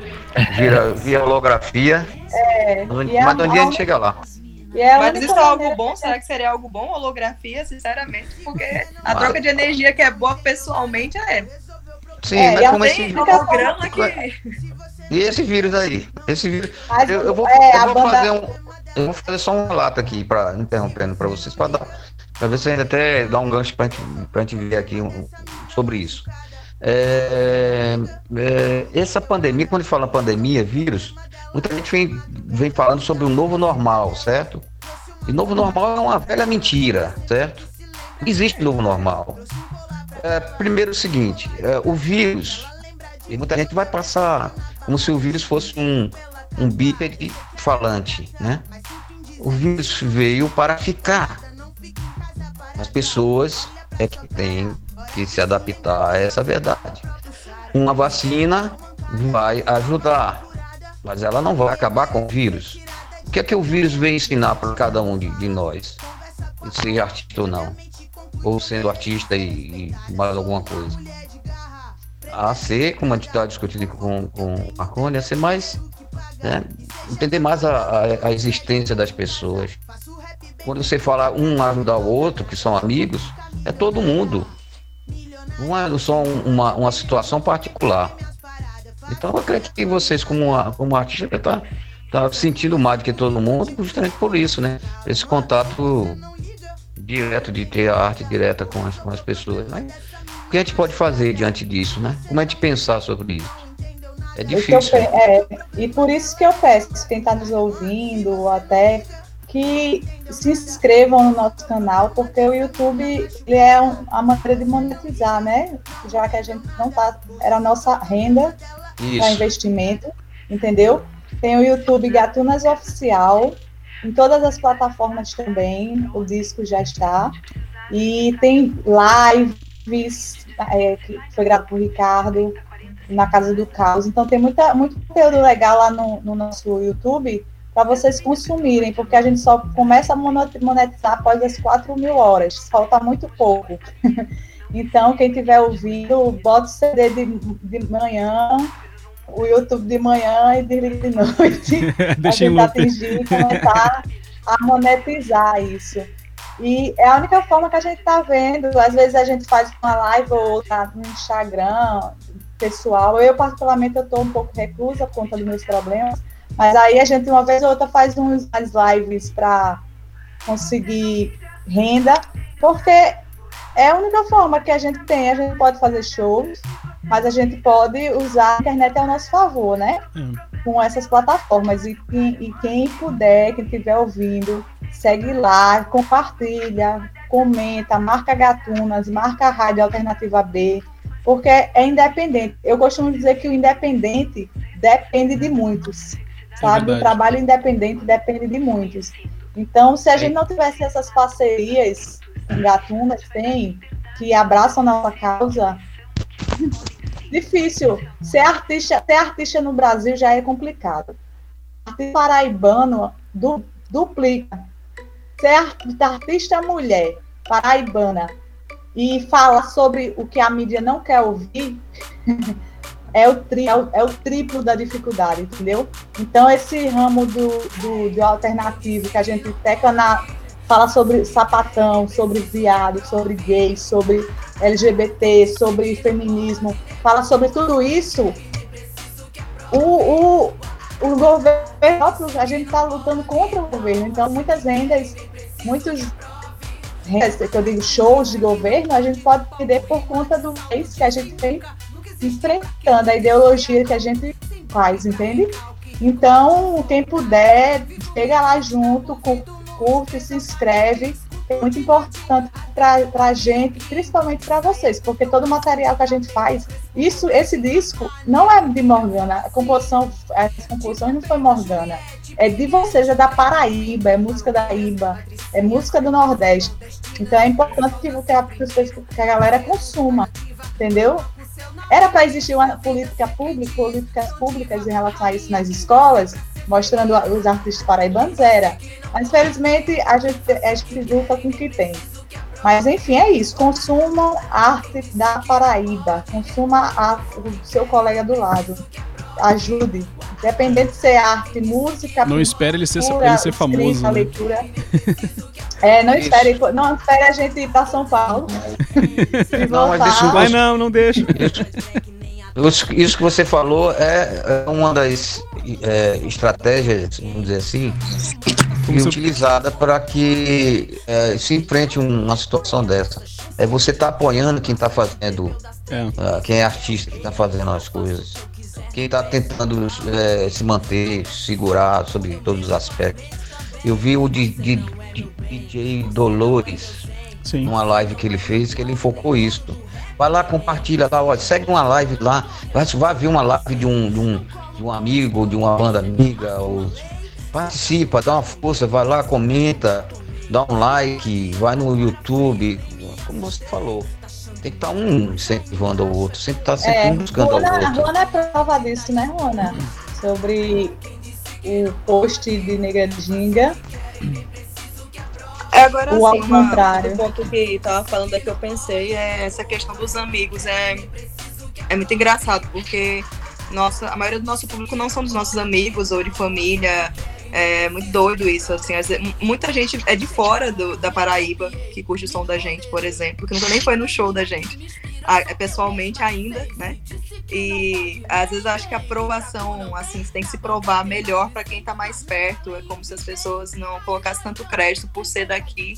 Via, via holografia. é, Mas um dia a gente chega lá. e é Mas isso é algo maneira bom? Será que seria algo bom? Holografia, sinceramente, porque a Mas- troca de energia que é boa pessoalmente é. Sim, É, mas e como esse. holograma que. E esse vírus aí? Esse vírus. Mas, Eu, eu vou, é, eu vou banda- fazer um. Eu vou fazer só um relato aqui, pra, interrompendo para vocês, para dar. Pra ver se ainda até dá um gancho pra gente, pra gente ver aqui um- sobre isso. É, é, essa pandemia, quando a fala pandemia, vírus, muita gente vem, vem falando sobre o novo normal, certo? E novo normal é uma velha mentira, certo? Existe novo normal. É, primeiro o seguinte, é, o vírus, e muita gente vai passar como se o vírus fosse um, um bípede falante, né? O vírus veio para ficar. As pessoas é que têm que se adaptar a essa verdade. Uma vacina vai ajudar, mas ela não vai acabar com o vírus. O que é que o vírus vem ensinar para cada um de, de nós? Seja artista ou não. Ou sendo artista e, e mais alguma coisa. A ser, como a gente está discutindo com, com Marconi, a ser mais. Né, entender mais a, a, a existência das pessoas. Quando você fala um ajudar o outro, que são amigos, é todo mundo. Não é só um- uma, uma situação particular. Então eu acredito que vocês, como, a- como artista, tá, tá sentindo mais do que todo mundo, justamente por isso, né? Esse contato direto, de ter a arte direta com as, com as pessoas. Mas o que a gente pode fazer diante disso, né? Como a gente pensar sobre isso? É O que eu difícil. pe- é, e por isso que eu peço, quem está nos ouvindo, até que se inscrevam no nosso canal, porque o YouTube ele é um- a maneira de monetizar, né? Já que a gente não tá, era a nossa renda para investimento, entendeu? Tem o YouTube Gatunas Oficial, em todas as plataformas também, o disco já está. E tem lives é, que foi gravado por Ricardo na Casa do Caos. Então tem muita, muito conteúdo legal lá no, no nosso YouTube para vocês consumirem, porque a gente só começa a monetizar após as 4 mil horas, falta muito pouco. então, quem tiver ouvindo, bota o CD de, de manhã, o YouTube de manhã e desliga de noite Deixa a gente atingir e começar a monetizar isso. E é a única forma que a gente está vendo. Às vezes a gente faz uma live ou outra no Instagram pessoal. Eu, particularmente, eu estou um pouco reclusa por conta dos meus problemas. Mas aí a gente, uma vez ou outra, faz uns, umas lives para conseguir renda, porque é a única forma que a gente tem. A gente pode fazer shows, mas a gente pode usar a internet ao nosso favor, né? Com essas plataformas. E, quem- e quem puder, quem estiver ouvindo, segue lá, compartilha, comenta, marca Gatunas, marca a Rádio Alternativa B, porque é independente. Eu costumo dizer que o independente depende de muitos, sabe? o verdade. trabalho independente depende de muitos. Então, se a gente não tivesse essas parcerias Gatunas tem, que abraçam nossa causa, difícil. Ser artista, ser artista no Brasil já é complicado. Artista paraibano du, duplica. Ser art- artista mulher paraibana e falar sobre o que a mídia não quer ouvir é o, tri, é, o, é o triplo da dificuldade, entendeu? Então, esse ramo do, do, do alternativo que a gente tecla na, fala sobre sapatão, sobre viado, sobre gay, sobre LGBT, sobre feminismo, fala sobre tudo isso, o, o, o governo, a gente está lutando contra o governo. Então, muitas rendas, muitos que eu digo shows de governo, a gente pode perder por conta do país que a gente tem enfrentando, a ideologia que a gente faz, entende? Então, quem puder, chega lá junto, cu- curte, se inscreve. É muito importante para a gente, principalmente para vocês, porque todo o material que a gente faz, isso, esse disco não é de Morgana, a composição, as composições não foi Morgana, é de vocês, é da Paraíba, é música da Iba, é música do Nordeste. Então é importante que, que, que a galera consuma, entendeu? Era para existir uma política pública, políticas públicas em relação a isso nas escolas, mostrando os artistas paraibanos, era. Mas, infelizmente, a gente, a gente luta com o que tem. Mas, enfim, é isso. Consumam arte da Paraíba. Consuma a, o seu colega do lado. Ajude. Independente de ser arte, música, Não espere ele ser, ele ser famoso. escrita, né? leitura. É, não espere, não espere a gente ir para São Paulo. Não, mas deixa eu- Vai não, não deixa. Isso, isso que você falou é, é uma das é, estratégias, vamos dizer assim, e utilizada para que é, se enfrente um- uma situação dessa. É você tá apoiando quem está fazendo, É. ah, quem é artista, que está fazendo as coisas, quem está tentando é, se manter, segurar sobre todos os aspectos. Eu vi o de, de- de DJ Dolores Sim. numa live que ele fez, que ele enfocou isso. Vai lá, compartilha lá, ó, segue uma live lá, vai, vai ver uma live de um, de, um, de um amigo, de uma banda amiga, ou participa, dá uma força, vai lá, comenta, dá um like, vai no YouTube, como você falou. Tem que estar um incentivando ao outro, sempre tá sempre É, um buscando ao Rona, outro. Rona é prova disso, né, Rona? Sobre o post de Ginga. É, agora Ou ao sim, uma- contrário. o ponto que tava falando é que eu pensei é essa questão dos amigos. É, é muito engraçado, porque nossa, a maioria do nosso público não são dos nossos amigos ou de família. É muito doido isso, assim. muita gente é de fora do- da Paraíba que curte o som da gente, por exemplo, que nunca nem foi no show da gente. É pessoalmente ainda, né? E às vezes acho que a aprovação, assim, você tem que se provar melhor para quem tá mais perto. É como se as pessoas não colocassem tanto crédito por ser daqui.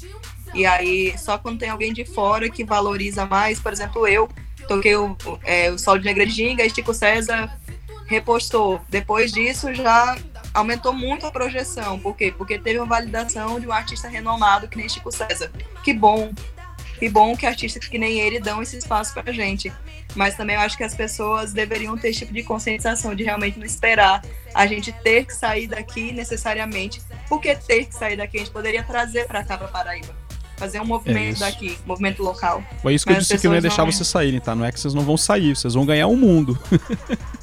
E aí, só quando tem alguém de fora que valoriza mais, por exemplo, eu toquei o, é, o Sol de Negra de Ginga e Chico César repostou. Depois disso já aumentou muito a projeção. Por quê? Porque teve uma validação de um artista renomado que nem Chico César. Que bom. Que bom que artistas que nem ele dão esse espaço pra gente. Mas também eu acho que as pessoas deveriam ter esse tipo de conscientização, de realmente não esperar a gente ter que sair daqui necessariamente. Porque ter que sair daqui a gente poderia trazer para cá, para Paraíba. Fazer um movimento isso. daqui, movimento local. Foi isso que eu Mas as disse que eu não ia deixar não- vocês saírem, tá? Não é que vocês não vão sair, vocês vão ganhar o mundo.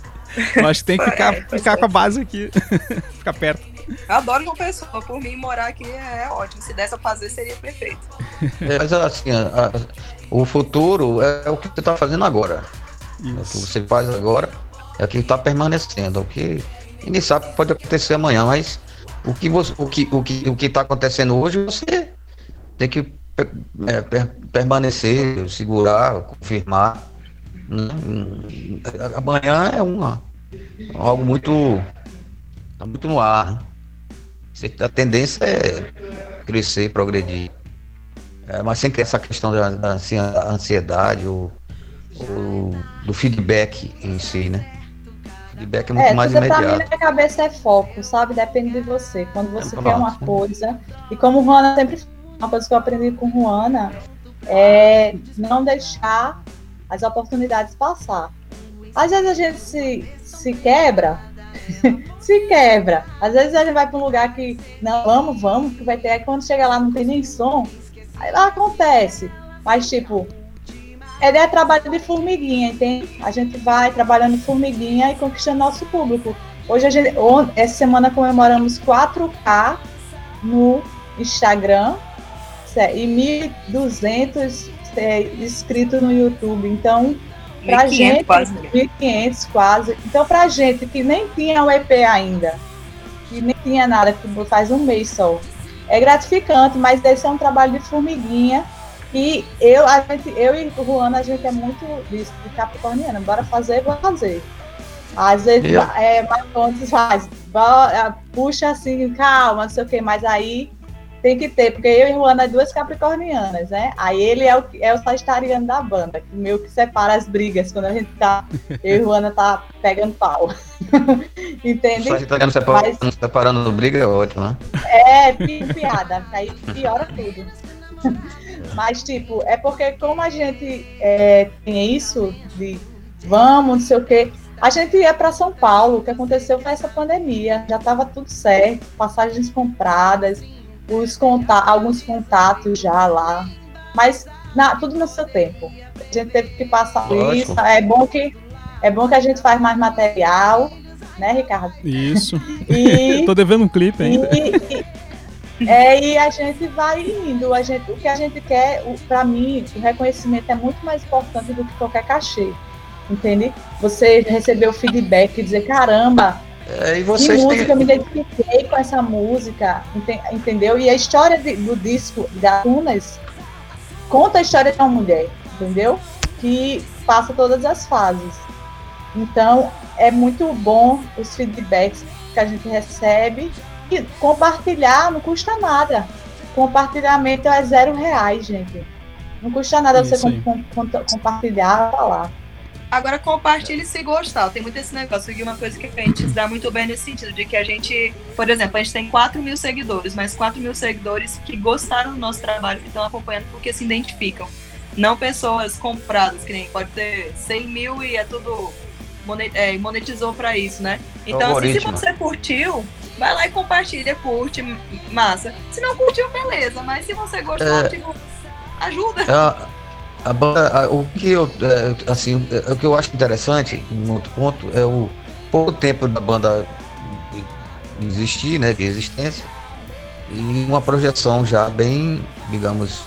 eu acho que tem que ficar, É, ficar é. com a base aqui. ficar perto. Eu adoro João Pessoa, por mim morar aqui é ótimo. Se desse pra fazer, seria perfeito. É, mas assim, a- a- o futuro é o que você está fazendo agora. É o que Isso. você faz agora é o que está permanecendo. O que ninguém sabe o que pode acontecer amanhã, mas o que você, o que o que o que está acontecendo hoje você tem que é, per- permanecer, segurar, confirmar. Né? Amanhã é uma algo muito tá muito no ar. né? Você- A tendência é crescer, progredir. É, mas sem essa questão da, da ansi- da ansiedade ou, ou do feedback em si, né? Feedback é muito É, mais tudo pra mim imediato. na cabeça é foco, sabe? Depende de você. Quando você É, quer uma pronto. coisa, e como Juana sempre uma coisa que eu aprendi com Juana é não deixar as oportunidades passar. Às vezes a gente se, se quebra, se quebra. Às vezes a gente vai para um lugar que, não, vamos, vamos, que vai ter. Aí quando chega lá não tem nem som, aí lá acontece. Mas, tipo, é, trabalho de formiguinha, entende? A gente vai trabalhando formiguinha e conquistando nosso público. Hoje, a gente, essa semana comemoramos 4K no Instagram e 1.200 é, inscritos no YouTube. Então, pra 1.500 gente, quase. 1.500 quase. Então, pra gente que nem tinha o EP ainda, que nem tinha nada, que faz um mês só, é gratificante, mas esse é um trabalho de formiguinha. E eu, a gente, eu e o Juana, a gente é muito disso, de capricorniana. Bora fazer, bora fazer. Às vezes, Eu- é, quando faz, bora, puxa assim, calma, não sei o quê, mas aí tem que ter, porque eu e Juana é duas capricornianas, né? Aí ele é o, é o sagitariano da banda, que meio que separa as brigas quando a gente tá, eu e Juana tá pegando pau. Entende? Só italiano separando, Mas- separando do briga é ótimo, né? É, pi- piada, aí piora tudo. Mas, tipo, é porque como a gente é, tem isso de vamos, não sei o quê, a gente ia para São Paulo, o que aconteceu foi essa pandemia, já estava tudo certo, passagens compradas, os conta alguns contatos já lá, mas na- tudo no seu tempo. A gente teve que passar isso, é bom que é bom que a gente faz mais material, né, Ricardo? Isso. E Tô devendo um clipe ainda. e, e- é, e a gente vai indo. A gente, o que a gente quer, pra mim, o reconhecimento é muito mais importante do que qualquer cachê. Entende? Você receber o feedback e dizer, caramba, É, e que vocês música, eu me identifiquei com essa música, ente- entendeu? E a história de- do disco da Tunas conta a história de uma mulher, entendeu? Que passa todas as fases. Então, é muito bom os feedbacks que a gente recebe e compartilhar não custa nada. Compartilhamento é zero reais, gente. Não custa nada você Isso com- com- com- compartilhar, falar. Agora compartilhe se gostar. Tem muito esse negócio. E uma coisa que a gente dá muito bem nesse sentido, de que a gente, por exemplo, a gente tem 4 mil seguidores, mas 4 mil seguidores que gostaram do nosso trabalho, que estão acompanhando porque se identificam. Não pessoas compradas, que nem pode ter 100 mil e é tudo é, monetizou pra isso, né? Então, assim, se você curtiu, vai lá e compartilha, curte, massa. Se não curtiu, beleza. Mas se você gostou, É. tipo, ajuda. A, a banda, a- o que eu, é, assim, é, o que eu acho interessante, um outro ponto, é o pouco tempo da banda existir, né, de existência, e uma projeção já bem, digamos,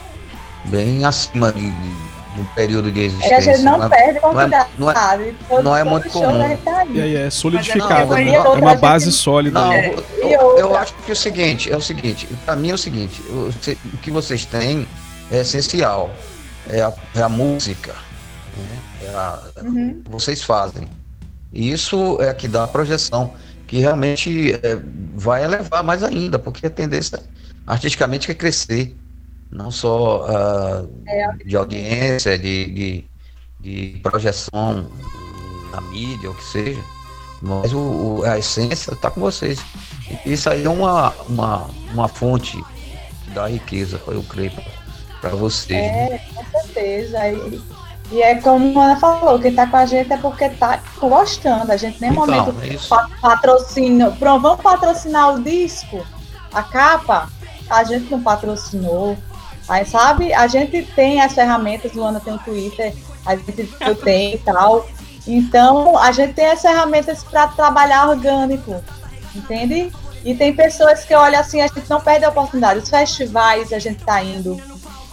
bem acima de, de- do período de É existência. que a gente não né? perde não é- quantidade. não é- sabe? Todo- não é muito comum. gente tá. E é né? é- É uma base gente- sólida. Não, né? É. eu, eu, outra? acho que é o seguinte, é o seguinte, para mim é o seguinte, o, se- o que vocês têm é essencial, é a, é a música, né? É a- Uhum. vocês fazem. E isso é que dá a projeção, que realmente é, vai elevar mais ainda, porque a tendência artisticamente é crescer, não só ah, de audiência, de, de, de projeção na mídia, ou que seja, Mas o, o- a essência tá com vocês. Isso aí é uma, uma, uma fonte da riqueza, eu creio, para vocês. né? É, com certeza. E, e é como a Ana falou, quem tá com a gente é porque tá gostando. A gente nem Então, momento é isso. pa- patrocínio. Pronto, vamos patrocinar o disco, a capa. A gente não patrocinou. Aí, sabe, a gente tem as ferramentas, Luana tem o Twitter, a gente eu tenho e tal. Então, a gente tem as ferramentas para trabalhar orgânico, entende? E tem pessoas que olham assim, a gente não perde a oportunidade. Os festivais a gente tá indo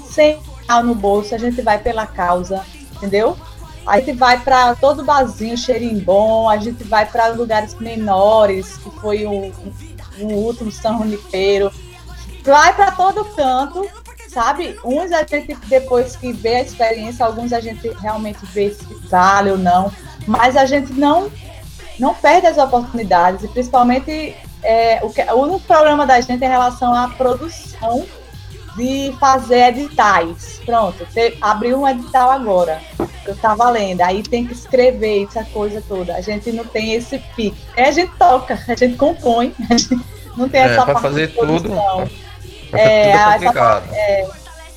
sem real no bolso, a gente vai pela causa, entendeu? A gente vai para todo barzinho, cheirinho bom, a gente vai para lugares menores, que foi o, o último São Junipero. Vai para todo canto, sabe? Uns a gente, depois que vê a experiência, alguns a gente realmente vê se vale ou não, mas a gente não, não perde as oportunidades, e principalmente é, o, que, o problema da gente é em relação à produção de fazer editais. Pronto, você abriu um edital agora, que eu estava lendo, aí tem que escrever essa coisa toda. A gente não tem esse pique. Aí a gente toca, a gente compõe, a gente não tem É, essa parte fazer de tudo, produção. Pra É, tudo é essa complicado.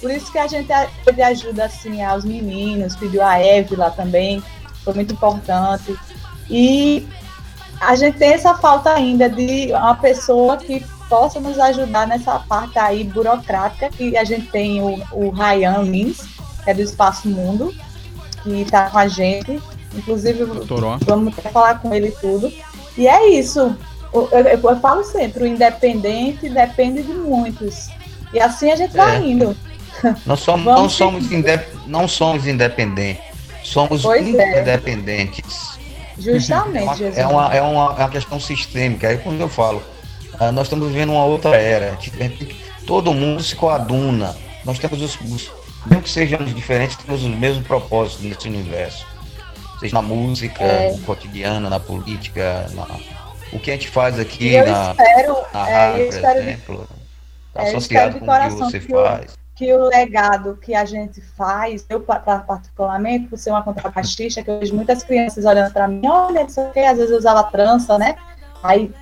Por isso que a gente pede ajuda assim aos meninos, pediu a Eve lá também, foi muito importante. E a gente tem essa falta ainda de uma pessoa que possa nos ajudar nessa parte aí burocrática, que a gente tem o, o Ryan Lins, que é do Espaço Mundo, que está com a gente. Inclusive, Toró. vamos até falar com ele tudo. E é isso. Eu, eu- eu falo sempre, o independente depende de muitos. E assim a gente vai É. indo. Nós somos, não, somos inde- não somos independentes, somos Pois é. interdependentes. Justamente, Jesus. É uma, é, uma, é uma questão sistêmica. Aí quando eu falo, ah, nós estamos vivendo uma outra era. Todo mundo se coaduna. Nós temos os, os mesmo que sejamos diferentes, temos os mesmos propósitos nesse universo. Seja na música, É. no cotidiano, na política, na- o que a gente faz aqui E eu na, espero, na é, rádio, por exemplo, é, eu associado de com o que você que faz. que o legado que a gente faz, eu pa- pa- particularmente, por ser uma contrabaixista, que eu vejo muitas crianças olhando para mim, olha, não sei o quê, às vezes eu usava trança, né?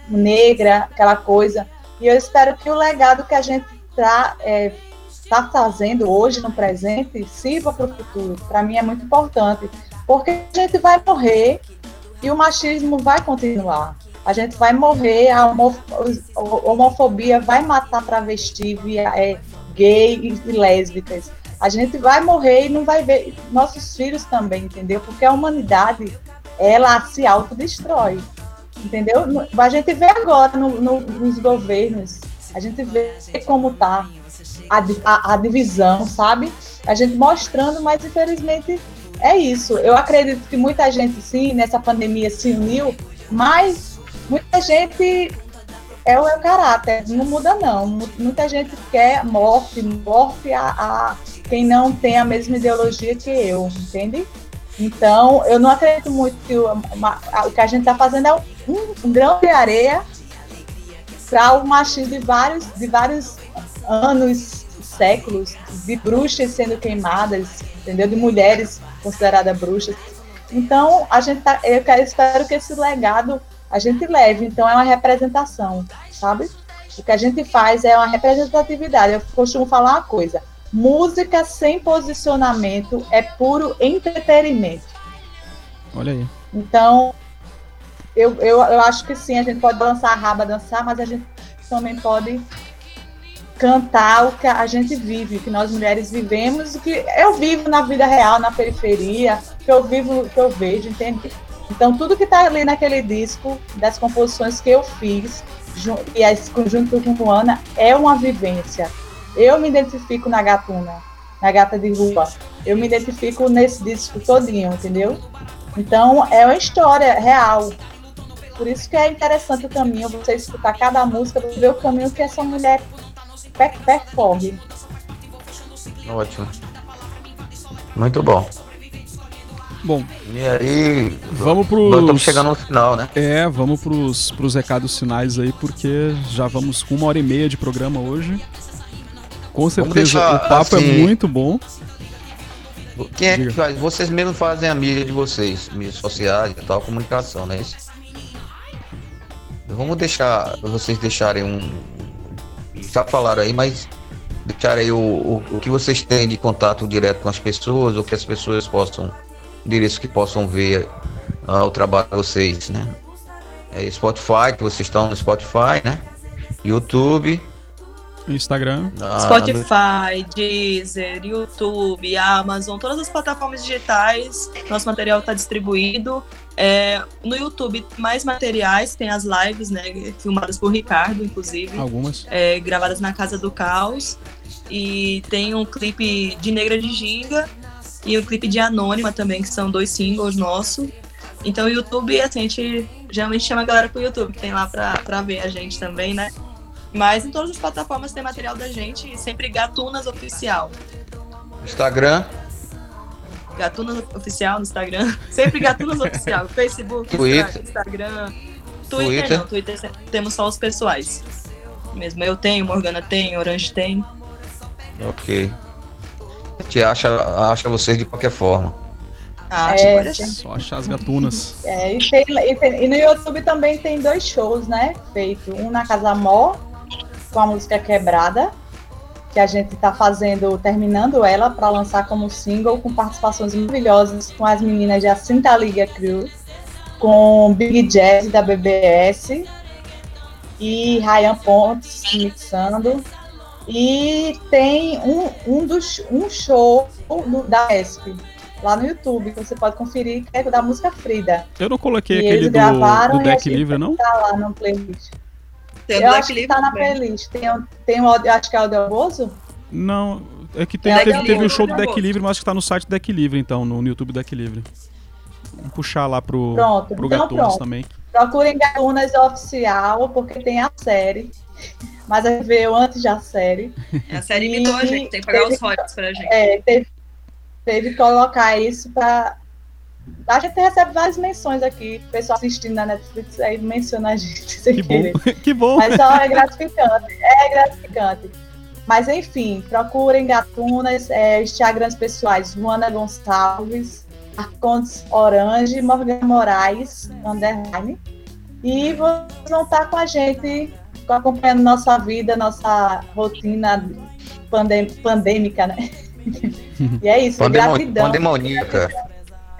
Negra, aquela coisa. E eu espero que o legado que a gente está tá fazendo hoje no presente sirva para o futuro. Para mim é muito importante, porque a gente vai morrer e o machismo vai continuar. A gente vai morrer, a homo- a homofobia vai matar travesti, via, é, gay e, e lésbicas. A gente vai morrer e não vai ver nossos filhos também, entendeu? Porque a humanidade, ela se autodestrói, entendeu? A gente vê agora no- no- nos governos, a gente vê como tá a, a- a divisão, sabe? A gente mostrando, mas infelizmente é isso. Eu acredito que muita gente, sim, nessa pandemia se uniu, mas muita gente é o meu caráter, não muda não. Mu- Muita gente quer morte, morte a, a quem não tem a mesma ideologia que eu, entende? Então, eu não acredito muito que o, uma- a- o que a gente está fazendo é um, um grão de areia para o machismo de vários, de vários anos, séculos, de bruxas sendo queimadas, entendeu? De mulheres consideradas bruxas. Então, a gente tá, eu quero, espero que esse legado a gente leve. Então, é uma representação, sabe? O que a gente faz é uma representatividade. Eu costumo falar uma coisa: música sem posicionamento é puro entretenimento. Olha aí. Então, eu, eu, eu acho que sim, a gente pode dançar a raba, dançar, mas a gente também pode cantar o que a gente vive, o que nós mulheres vivemos, o que eu vivo na vida real, na periferia, o que eu vivo, o que eu vejo, entende? Então, tudo que está ali naquele disco, das composições que eu fiz, e esse conjunto com Luana, é uma vivência. Eu me identifico na gatuna, na gata de rua. Eu me identifico nesse disco todinho, entendeu? Então, é uma história real. Por isso que é interessante o caminho, você escutar cada música, ver o caminho que essa mulher per- percorre. Ótimo. Muito bom. Bom, E aí, vamos nós estamos chegando no final, né? É, vamos pros, pros recados finais aí, porque já vamos com uma hora e meia de programa hoje. Com certeza deixar, o papo é assim, muito bom. Quem é que faz? Vocês mesmos fazem a mídia de vocês, mídias sociais e tal, comunicação, não é isso? Vamos deixar vocês deixarem um. Já falaram aí, mas deixarem aí o, o, o que vocês têm de contato direto com as pessoas, ou que as pessoas possam, endereço que possam ver ah, o trabalho de vocês, né? É Spotify, que vocês estão no Spotify, né? YouTube. Instagram. ah, Spotify, Deezer, YouTube, Amazon, todas as plataformas digitais. Nosso material está distribuído. É, no YouTube, mais materiais, tem as lives, né? Filmadas por Ricardo, inclusive. Algumas. é, gravadas na Casa do Caos. E tem um clipe de Negra de Ginga e o clipe de Anônima também, que são dois singles nossos. Então o YouTube, assim, a gente geralmente chama a galera pro YouTube, que tem lá pra, pra ver a gente também, né? Mas em todas as plataformas tem material da gente e sempre Gatunas Oficial. Instagram, Gatunas Oficial no Instagram. Sempre Gatunas Oficial. Facebook, Twitter. Instagram. Twitter, Twitter. não. Twitter temos só os pessoais. Mesmo eu tenho, Morgana tem, Orange tem. ok. A gente acha, acha vocês de qualquer forma. Ah, É, tipo. Só achar as gatunas. É, e, tem- e tem- e no YouTube também tem dois shows, né? Feito. Um na Casa Mó, com a música Quebrada, que a gente tá fazendo, terminando ela para lançar como single, com participações maravilhosas com as meninas de Acinta Liga Crew, com Big Jazz da BBS e Ryan Pontes mixando. E tem um, um, dos, um show no- da ESP lá no YouTube, que você pode conferir, que é da música Frida. Eu não coloquei E aquele do, do deck livre, não? Tá lá no playlist. Tem o eu Black acho que tá na playlist. Tem, tem acho que é o Del Bozo? Não. É que tem- Deck teve, teve um show do Deck. Livre, mas acho que tá no site do Deck Livre, então, no, no YouTube do Deck Livre. Vamos puxar lá pro, Pronto, pro então Gatunas pronto. também. Procurem Gatunas Oficial, porque tem a série. Mas a gente veio antes da série. A série imitou a gente, tem que pagar teve- os royalties pra gente. É, teve, teve que colocar isso pra. A gente recebe várias menções aqui. O pessoal assistindo na Netflix aí menciona a gente sem Que bom. querer. que bom. Mas só é gratificante. É gratificante. Mas enfim, procurem gatunas, é, Instagrams pessoais, Luana Gonçalves, Arcontes Orange, Morgan Moraes, underline. E vocês vão estar com a gente, acompanhando nossa vida, nossa rotina pandem- pandêmica, né? e é isso, Pandemo- gratidão. Pandemoníaca.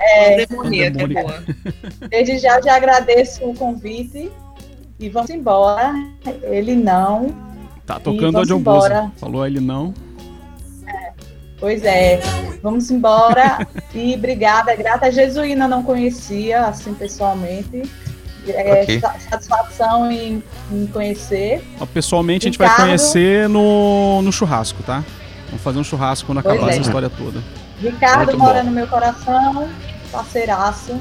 É, demoníaca, é Pandemônica. boa. Desde já já agradeço o convite e vamos embora. Ele não. Tá tocando vamos audiobook. embora. Falou ele não. Pois é, vamos embora e obrigada, grata. A Jesuína não conhecia assim pessoalmente. É, Ok. sa- Satisfação em, em conhecer. Pessoalmente a gente vai Ricardo. conhecer no, no churrasco, tá? Vamos fazer um churrasco quando Pois acabar é. essa história toda. Ricardo Muito mora bom. no meu coração, parceiraço.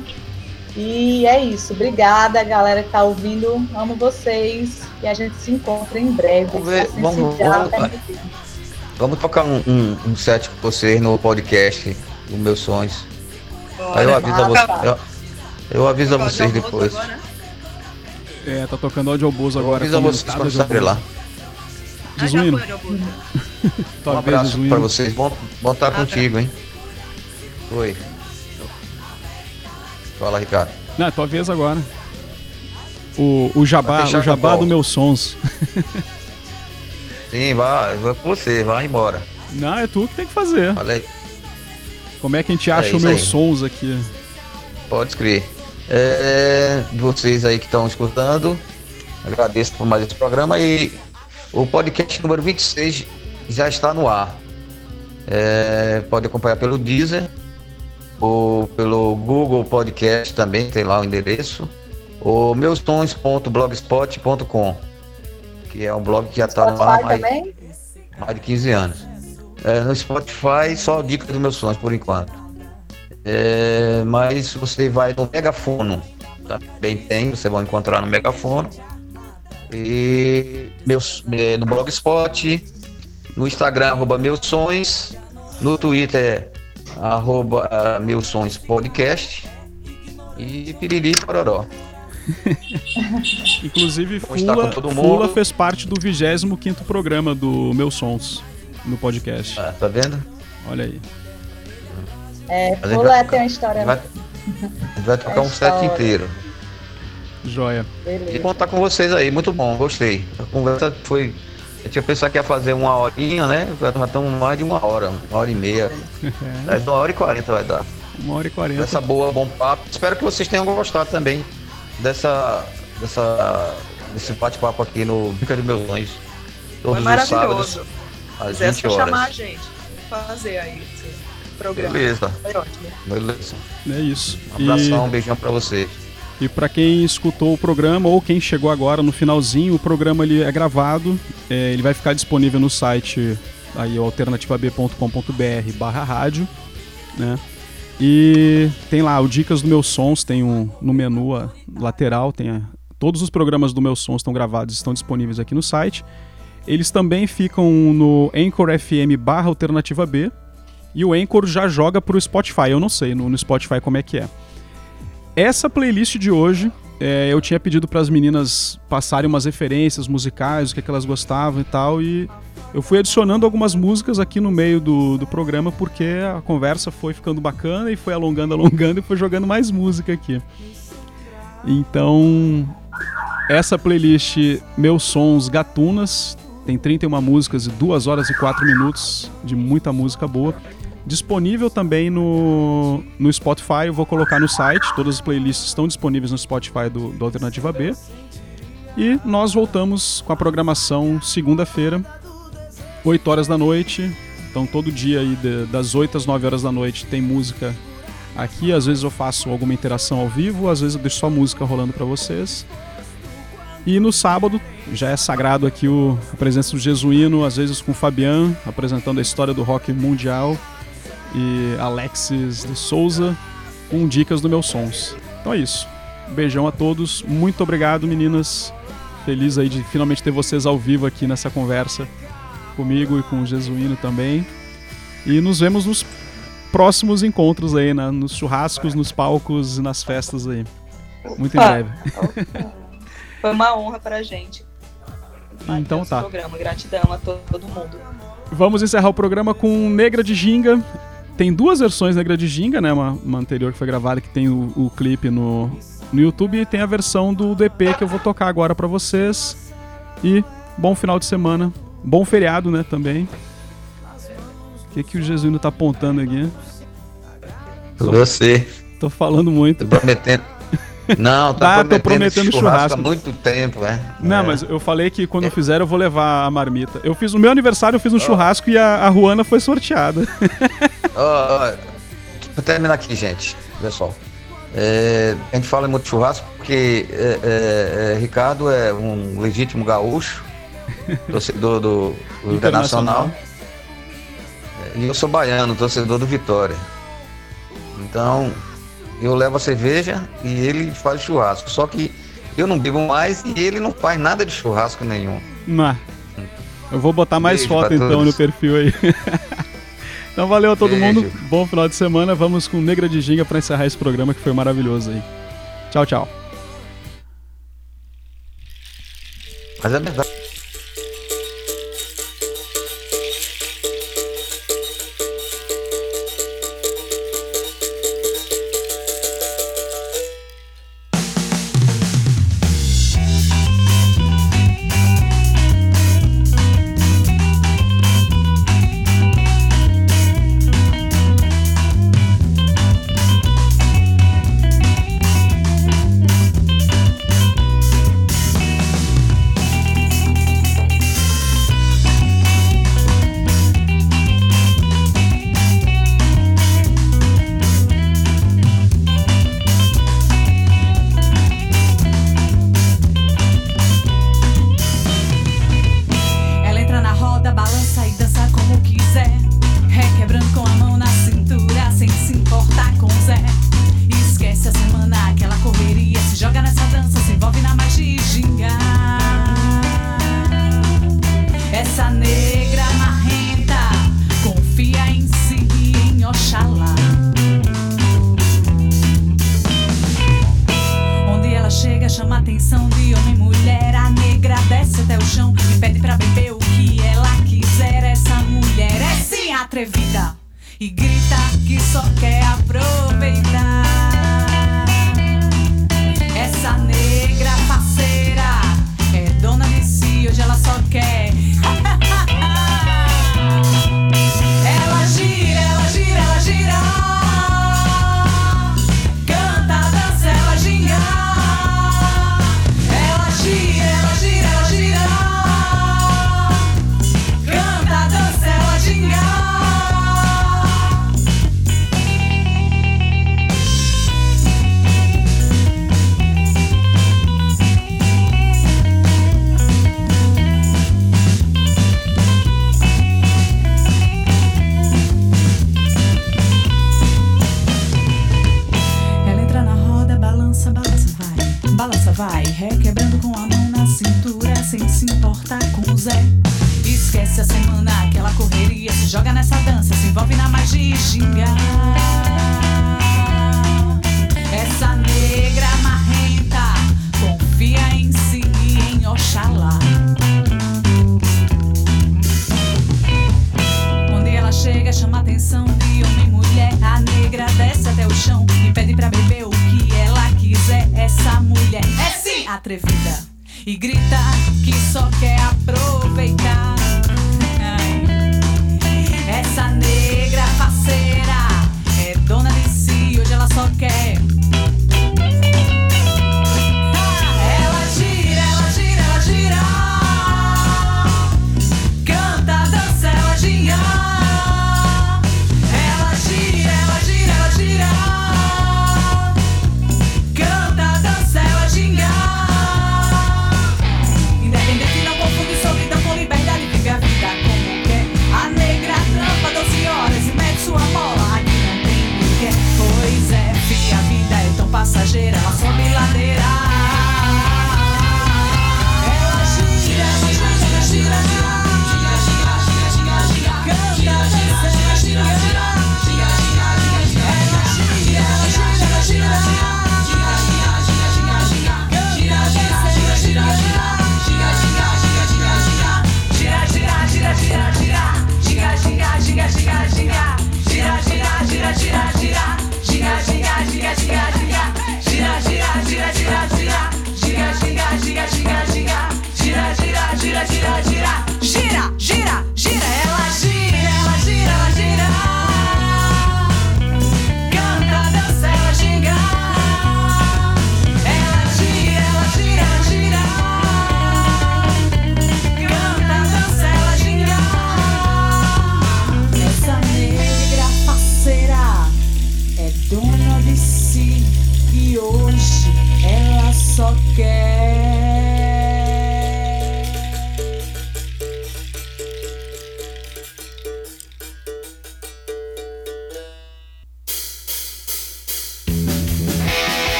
E é isso. Obrigada, galera que tá ouvindo. Amo vocês. E a gente se encontra em breve. Vamos ver, assim vamos- já vamos-. Vamos tocar um, um, um set com vocês no podcast dos meus sonhos. Aí eu Bora. aviso a Ah, vocês. tá. Eu, eu aviso a vocês depois. agora, né? É, tá tocando audiobozo Eu agora. aviso a vocês quando sair lá. Ah, foi. tua Um abraço pra vocês. Bom, bom estar Ah, contigo, hein? Oi. Fala, Ricardo. Não, é tua vez agora. O, o jabá, o jabá do meus sons. Sim, vai, vai com você, vai embora. Não, é tu que tem que fazer. Aí, Como é que a gente acha É os meus aí. sons aqui? pode escrever. É, vocês aí que estão escutando, agradeço por mais esse programa e o podcast número 26 já está no ar. É, pode acompanhar pelo Deezer ou pelo Google Podcast também, tem lá o endereço. O meustons.blogspot.com que é um blog que já está no ar mais, mais de 15 anos. É, no Spotify, só dica dos meus sonhos por enquanto. É, mas você vai no Megafono, também tem, você vai encontrar no Megafono. E meus, é, no Blogspot, no Instagram, arroba meus sonhos, no Twitter, arroba ah, meus sonhos podcast. E piriri pororó. Inclusive, Fula, Fula fez parte do 25 programa do Meus Sons no podcast. Ah, tá vendo? Olha aí. É, Mas a gente Pula vai- tem uma história. Vai, vai tocar É um set inteiro. Joia. E Beleza. contar com vocês aí, muito bom, gostei. A conversa foi. Eu tinha pensado que ia fazer uma horinha, né? Já estamos mais de uma hora, uma hora e meia. Mas uma hora e quarenta vai dar. Uma hora e quarenta. Essa boa, bom papo. Espero que vocês tenham gostado também dessa. dessa desse bate-papo aqui no Bica de Meus. Foi Todos os maravilhoso. sábados, Se às quisesse 20 chamar a horas. gente, fazer aí esse programa. Beleza, Foi ótimo. beleza. É isso. Um abração, um beijão pra vocês. E, para quem escutou o programa ou quem chegou agora no finalzinho, o programa ele é gravado. é, ele vai ficar disponível no site aí o alternativab.com.br barra rádio, né? E tem lá o Dicas do Meus Sons, tem um no menu a- lateral, tem a- todos os programas do Meus Sons estão gravados, estão disponíveis aqui no site. Eles também ficam no Anchor FM barra Alternativa B. E o Anchor já joga pro Spotify. Eu não sei no, no Spotify como é que é. Essa playlist de hoje, é, eu tinha pedido para as meninas passarem umas referências musicais, o que, é que elas gostavam e tal, e eu fui adicionando algumas músicas aqui no meio do, do programa porque a conversa foi ficando bacana e foi alongando, alongando e foi jogando mais música aqui. Então, essa playlist Meus Sons Gatunas tem 31 músicas e 2 horas e 4 minutos de muita música boa. Disponível também no, no Spotify, eu vou colocar no site, todas as playlists estão disponíveis no Spotify do, do Alternativa B. E nós voltamos com a programação segunda-feira, 8 horas da noite. Então todo dia aí de- das 8 às 9 horas da noite tem música aqui. Às vezes eu faço alguma interação ao vivo, às vezes eu deixo só música rolando para vocês. E no sábado já é sagrado aqui o, a presença do Jesuíno, às vezes com o Fabian, apresentando a história do rock mundial, e Alexis de Souza, com dicas do meus sons. Então é isso. Um beijão a todos, muito obrigado meninas. Feliz aí de finalmente ter vocês ao vivo aqui nessa conversa comigo e com o Jesuíno também. E nos vemos nos próximos encontros aí, na- nos churrascos, nos palcos e nas festas aí. Muito em Opa. breve. Foi uma honra pra gente. Então Esse tá. Programa. Gratidão a to- todo mundo. Vamos encerrar o programa com Negra de Ginga. Tem duas versões Negra de Ginga, né? Uma, uma anterior que foi gravada que tem o, o clipe no, no YouTube e tem a versão do, EP que eu vou tocar agora pra vocês. E bom final de semana. Bom feriado, né? Também. O que, que o Jesuíno tá apontando aqui? Você, Tô falando muito. tô prometendo. Não, tá Ah, tô prometendo, prometendo churrasco churrasco. há muito tempo, né? Não, É. mas eu falei que quando eu fizer eu vou levar a marmita. Eu fiz o meu aniversário, eu fiz um churrasco e a, a Ruana foi sorteada. Ó, Vou terminar aqui, gente, pessoal. É, a gente fala muito de churrasco porque é, é, é, Ricardo é um legítimo gaúcho, torcedor do, do Internacional. E eu sou baiano, torcedor do Vitória. Então, eu levo a cerveja e ele faz churrasco. Só que eu não bebo mais e ele não faz nada de churrasco nenhum. Não. Eu vou botar mais Beijo foto então todos. no perfil aí. então valeu a todo Beijo. mundo. Bom final de semana. Vamos com Negra de Ginga pra encerrar esse programa que foi maravilhoso aí. Tchau, tchau. Mas é verdade.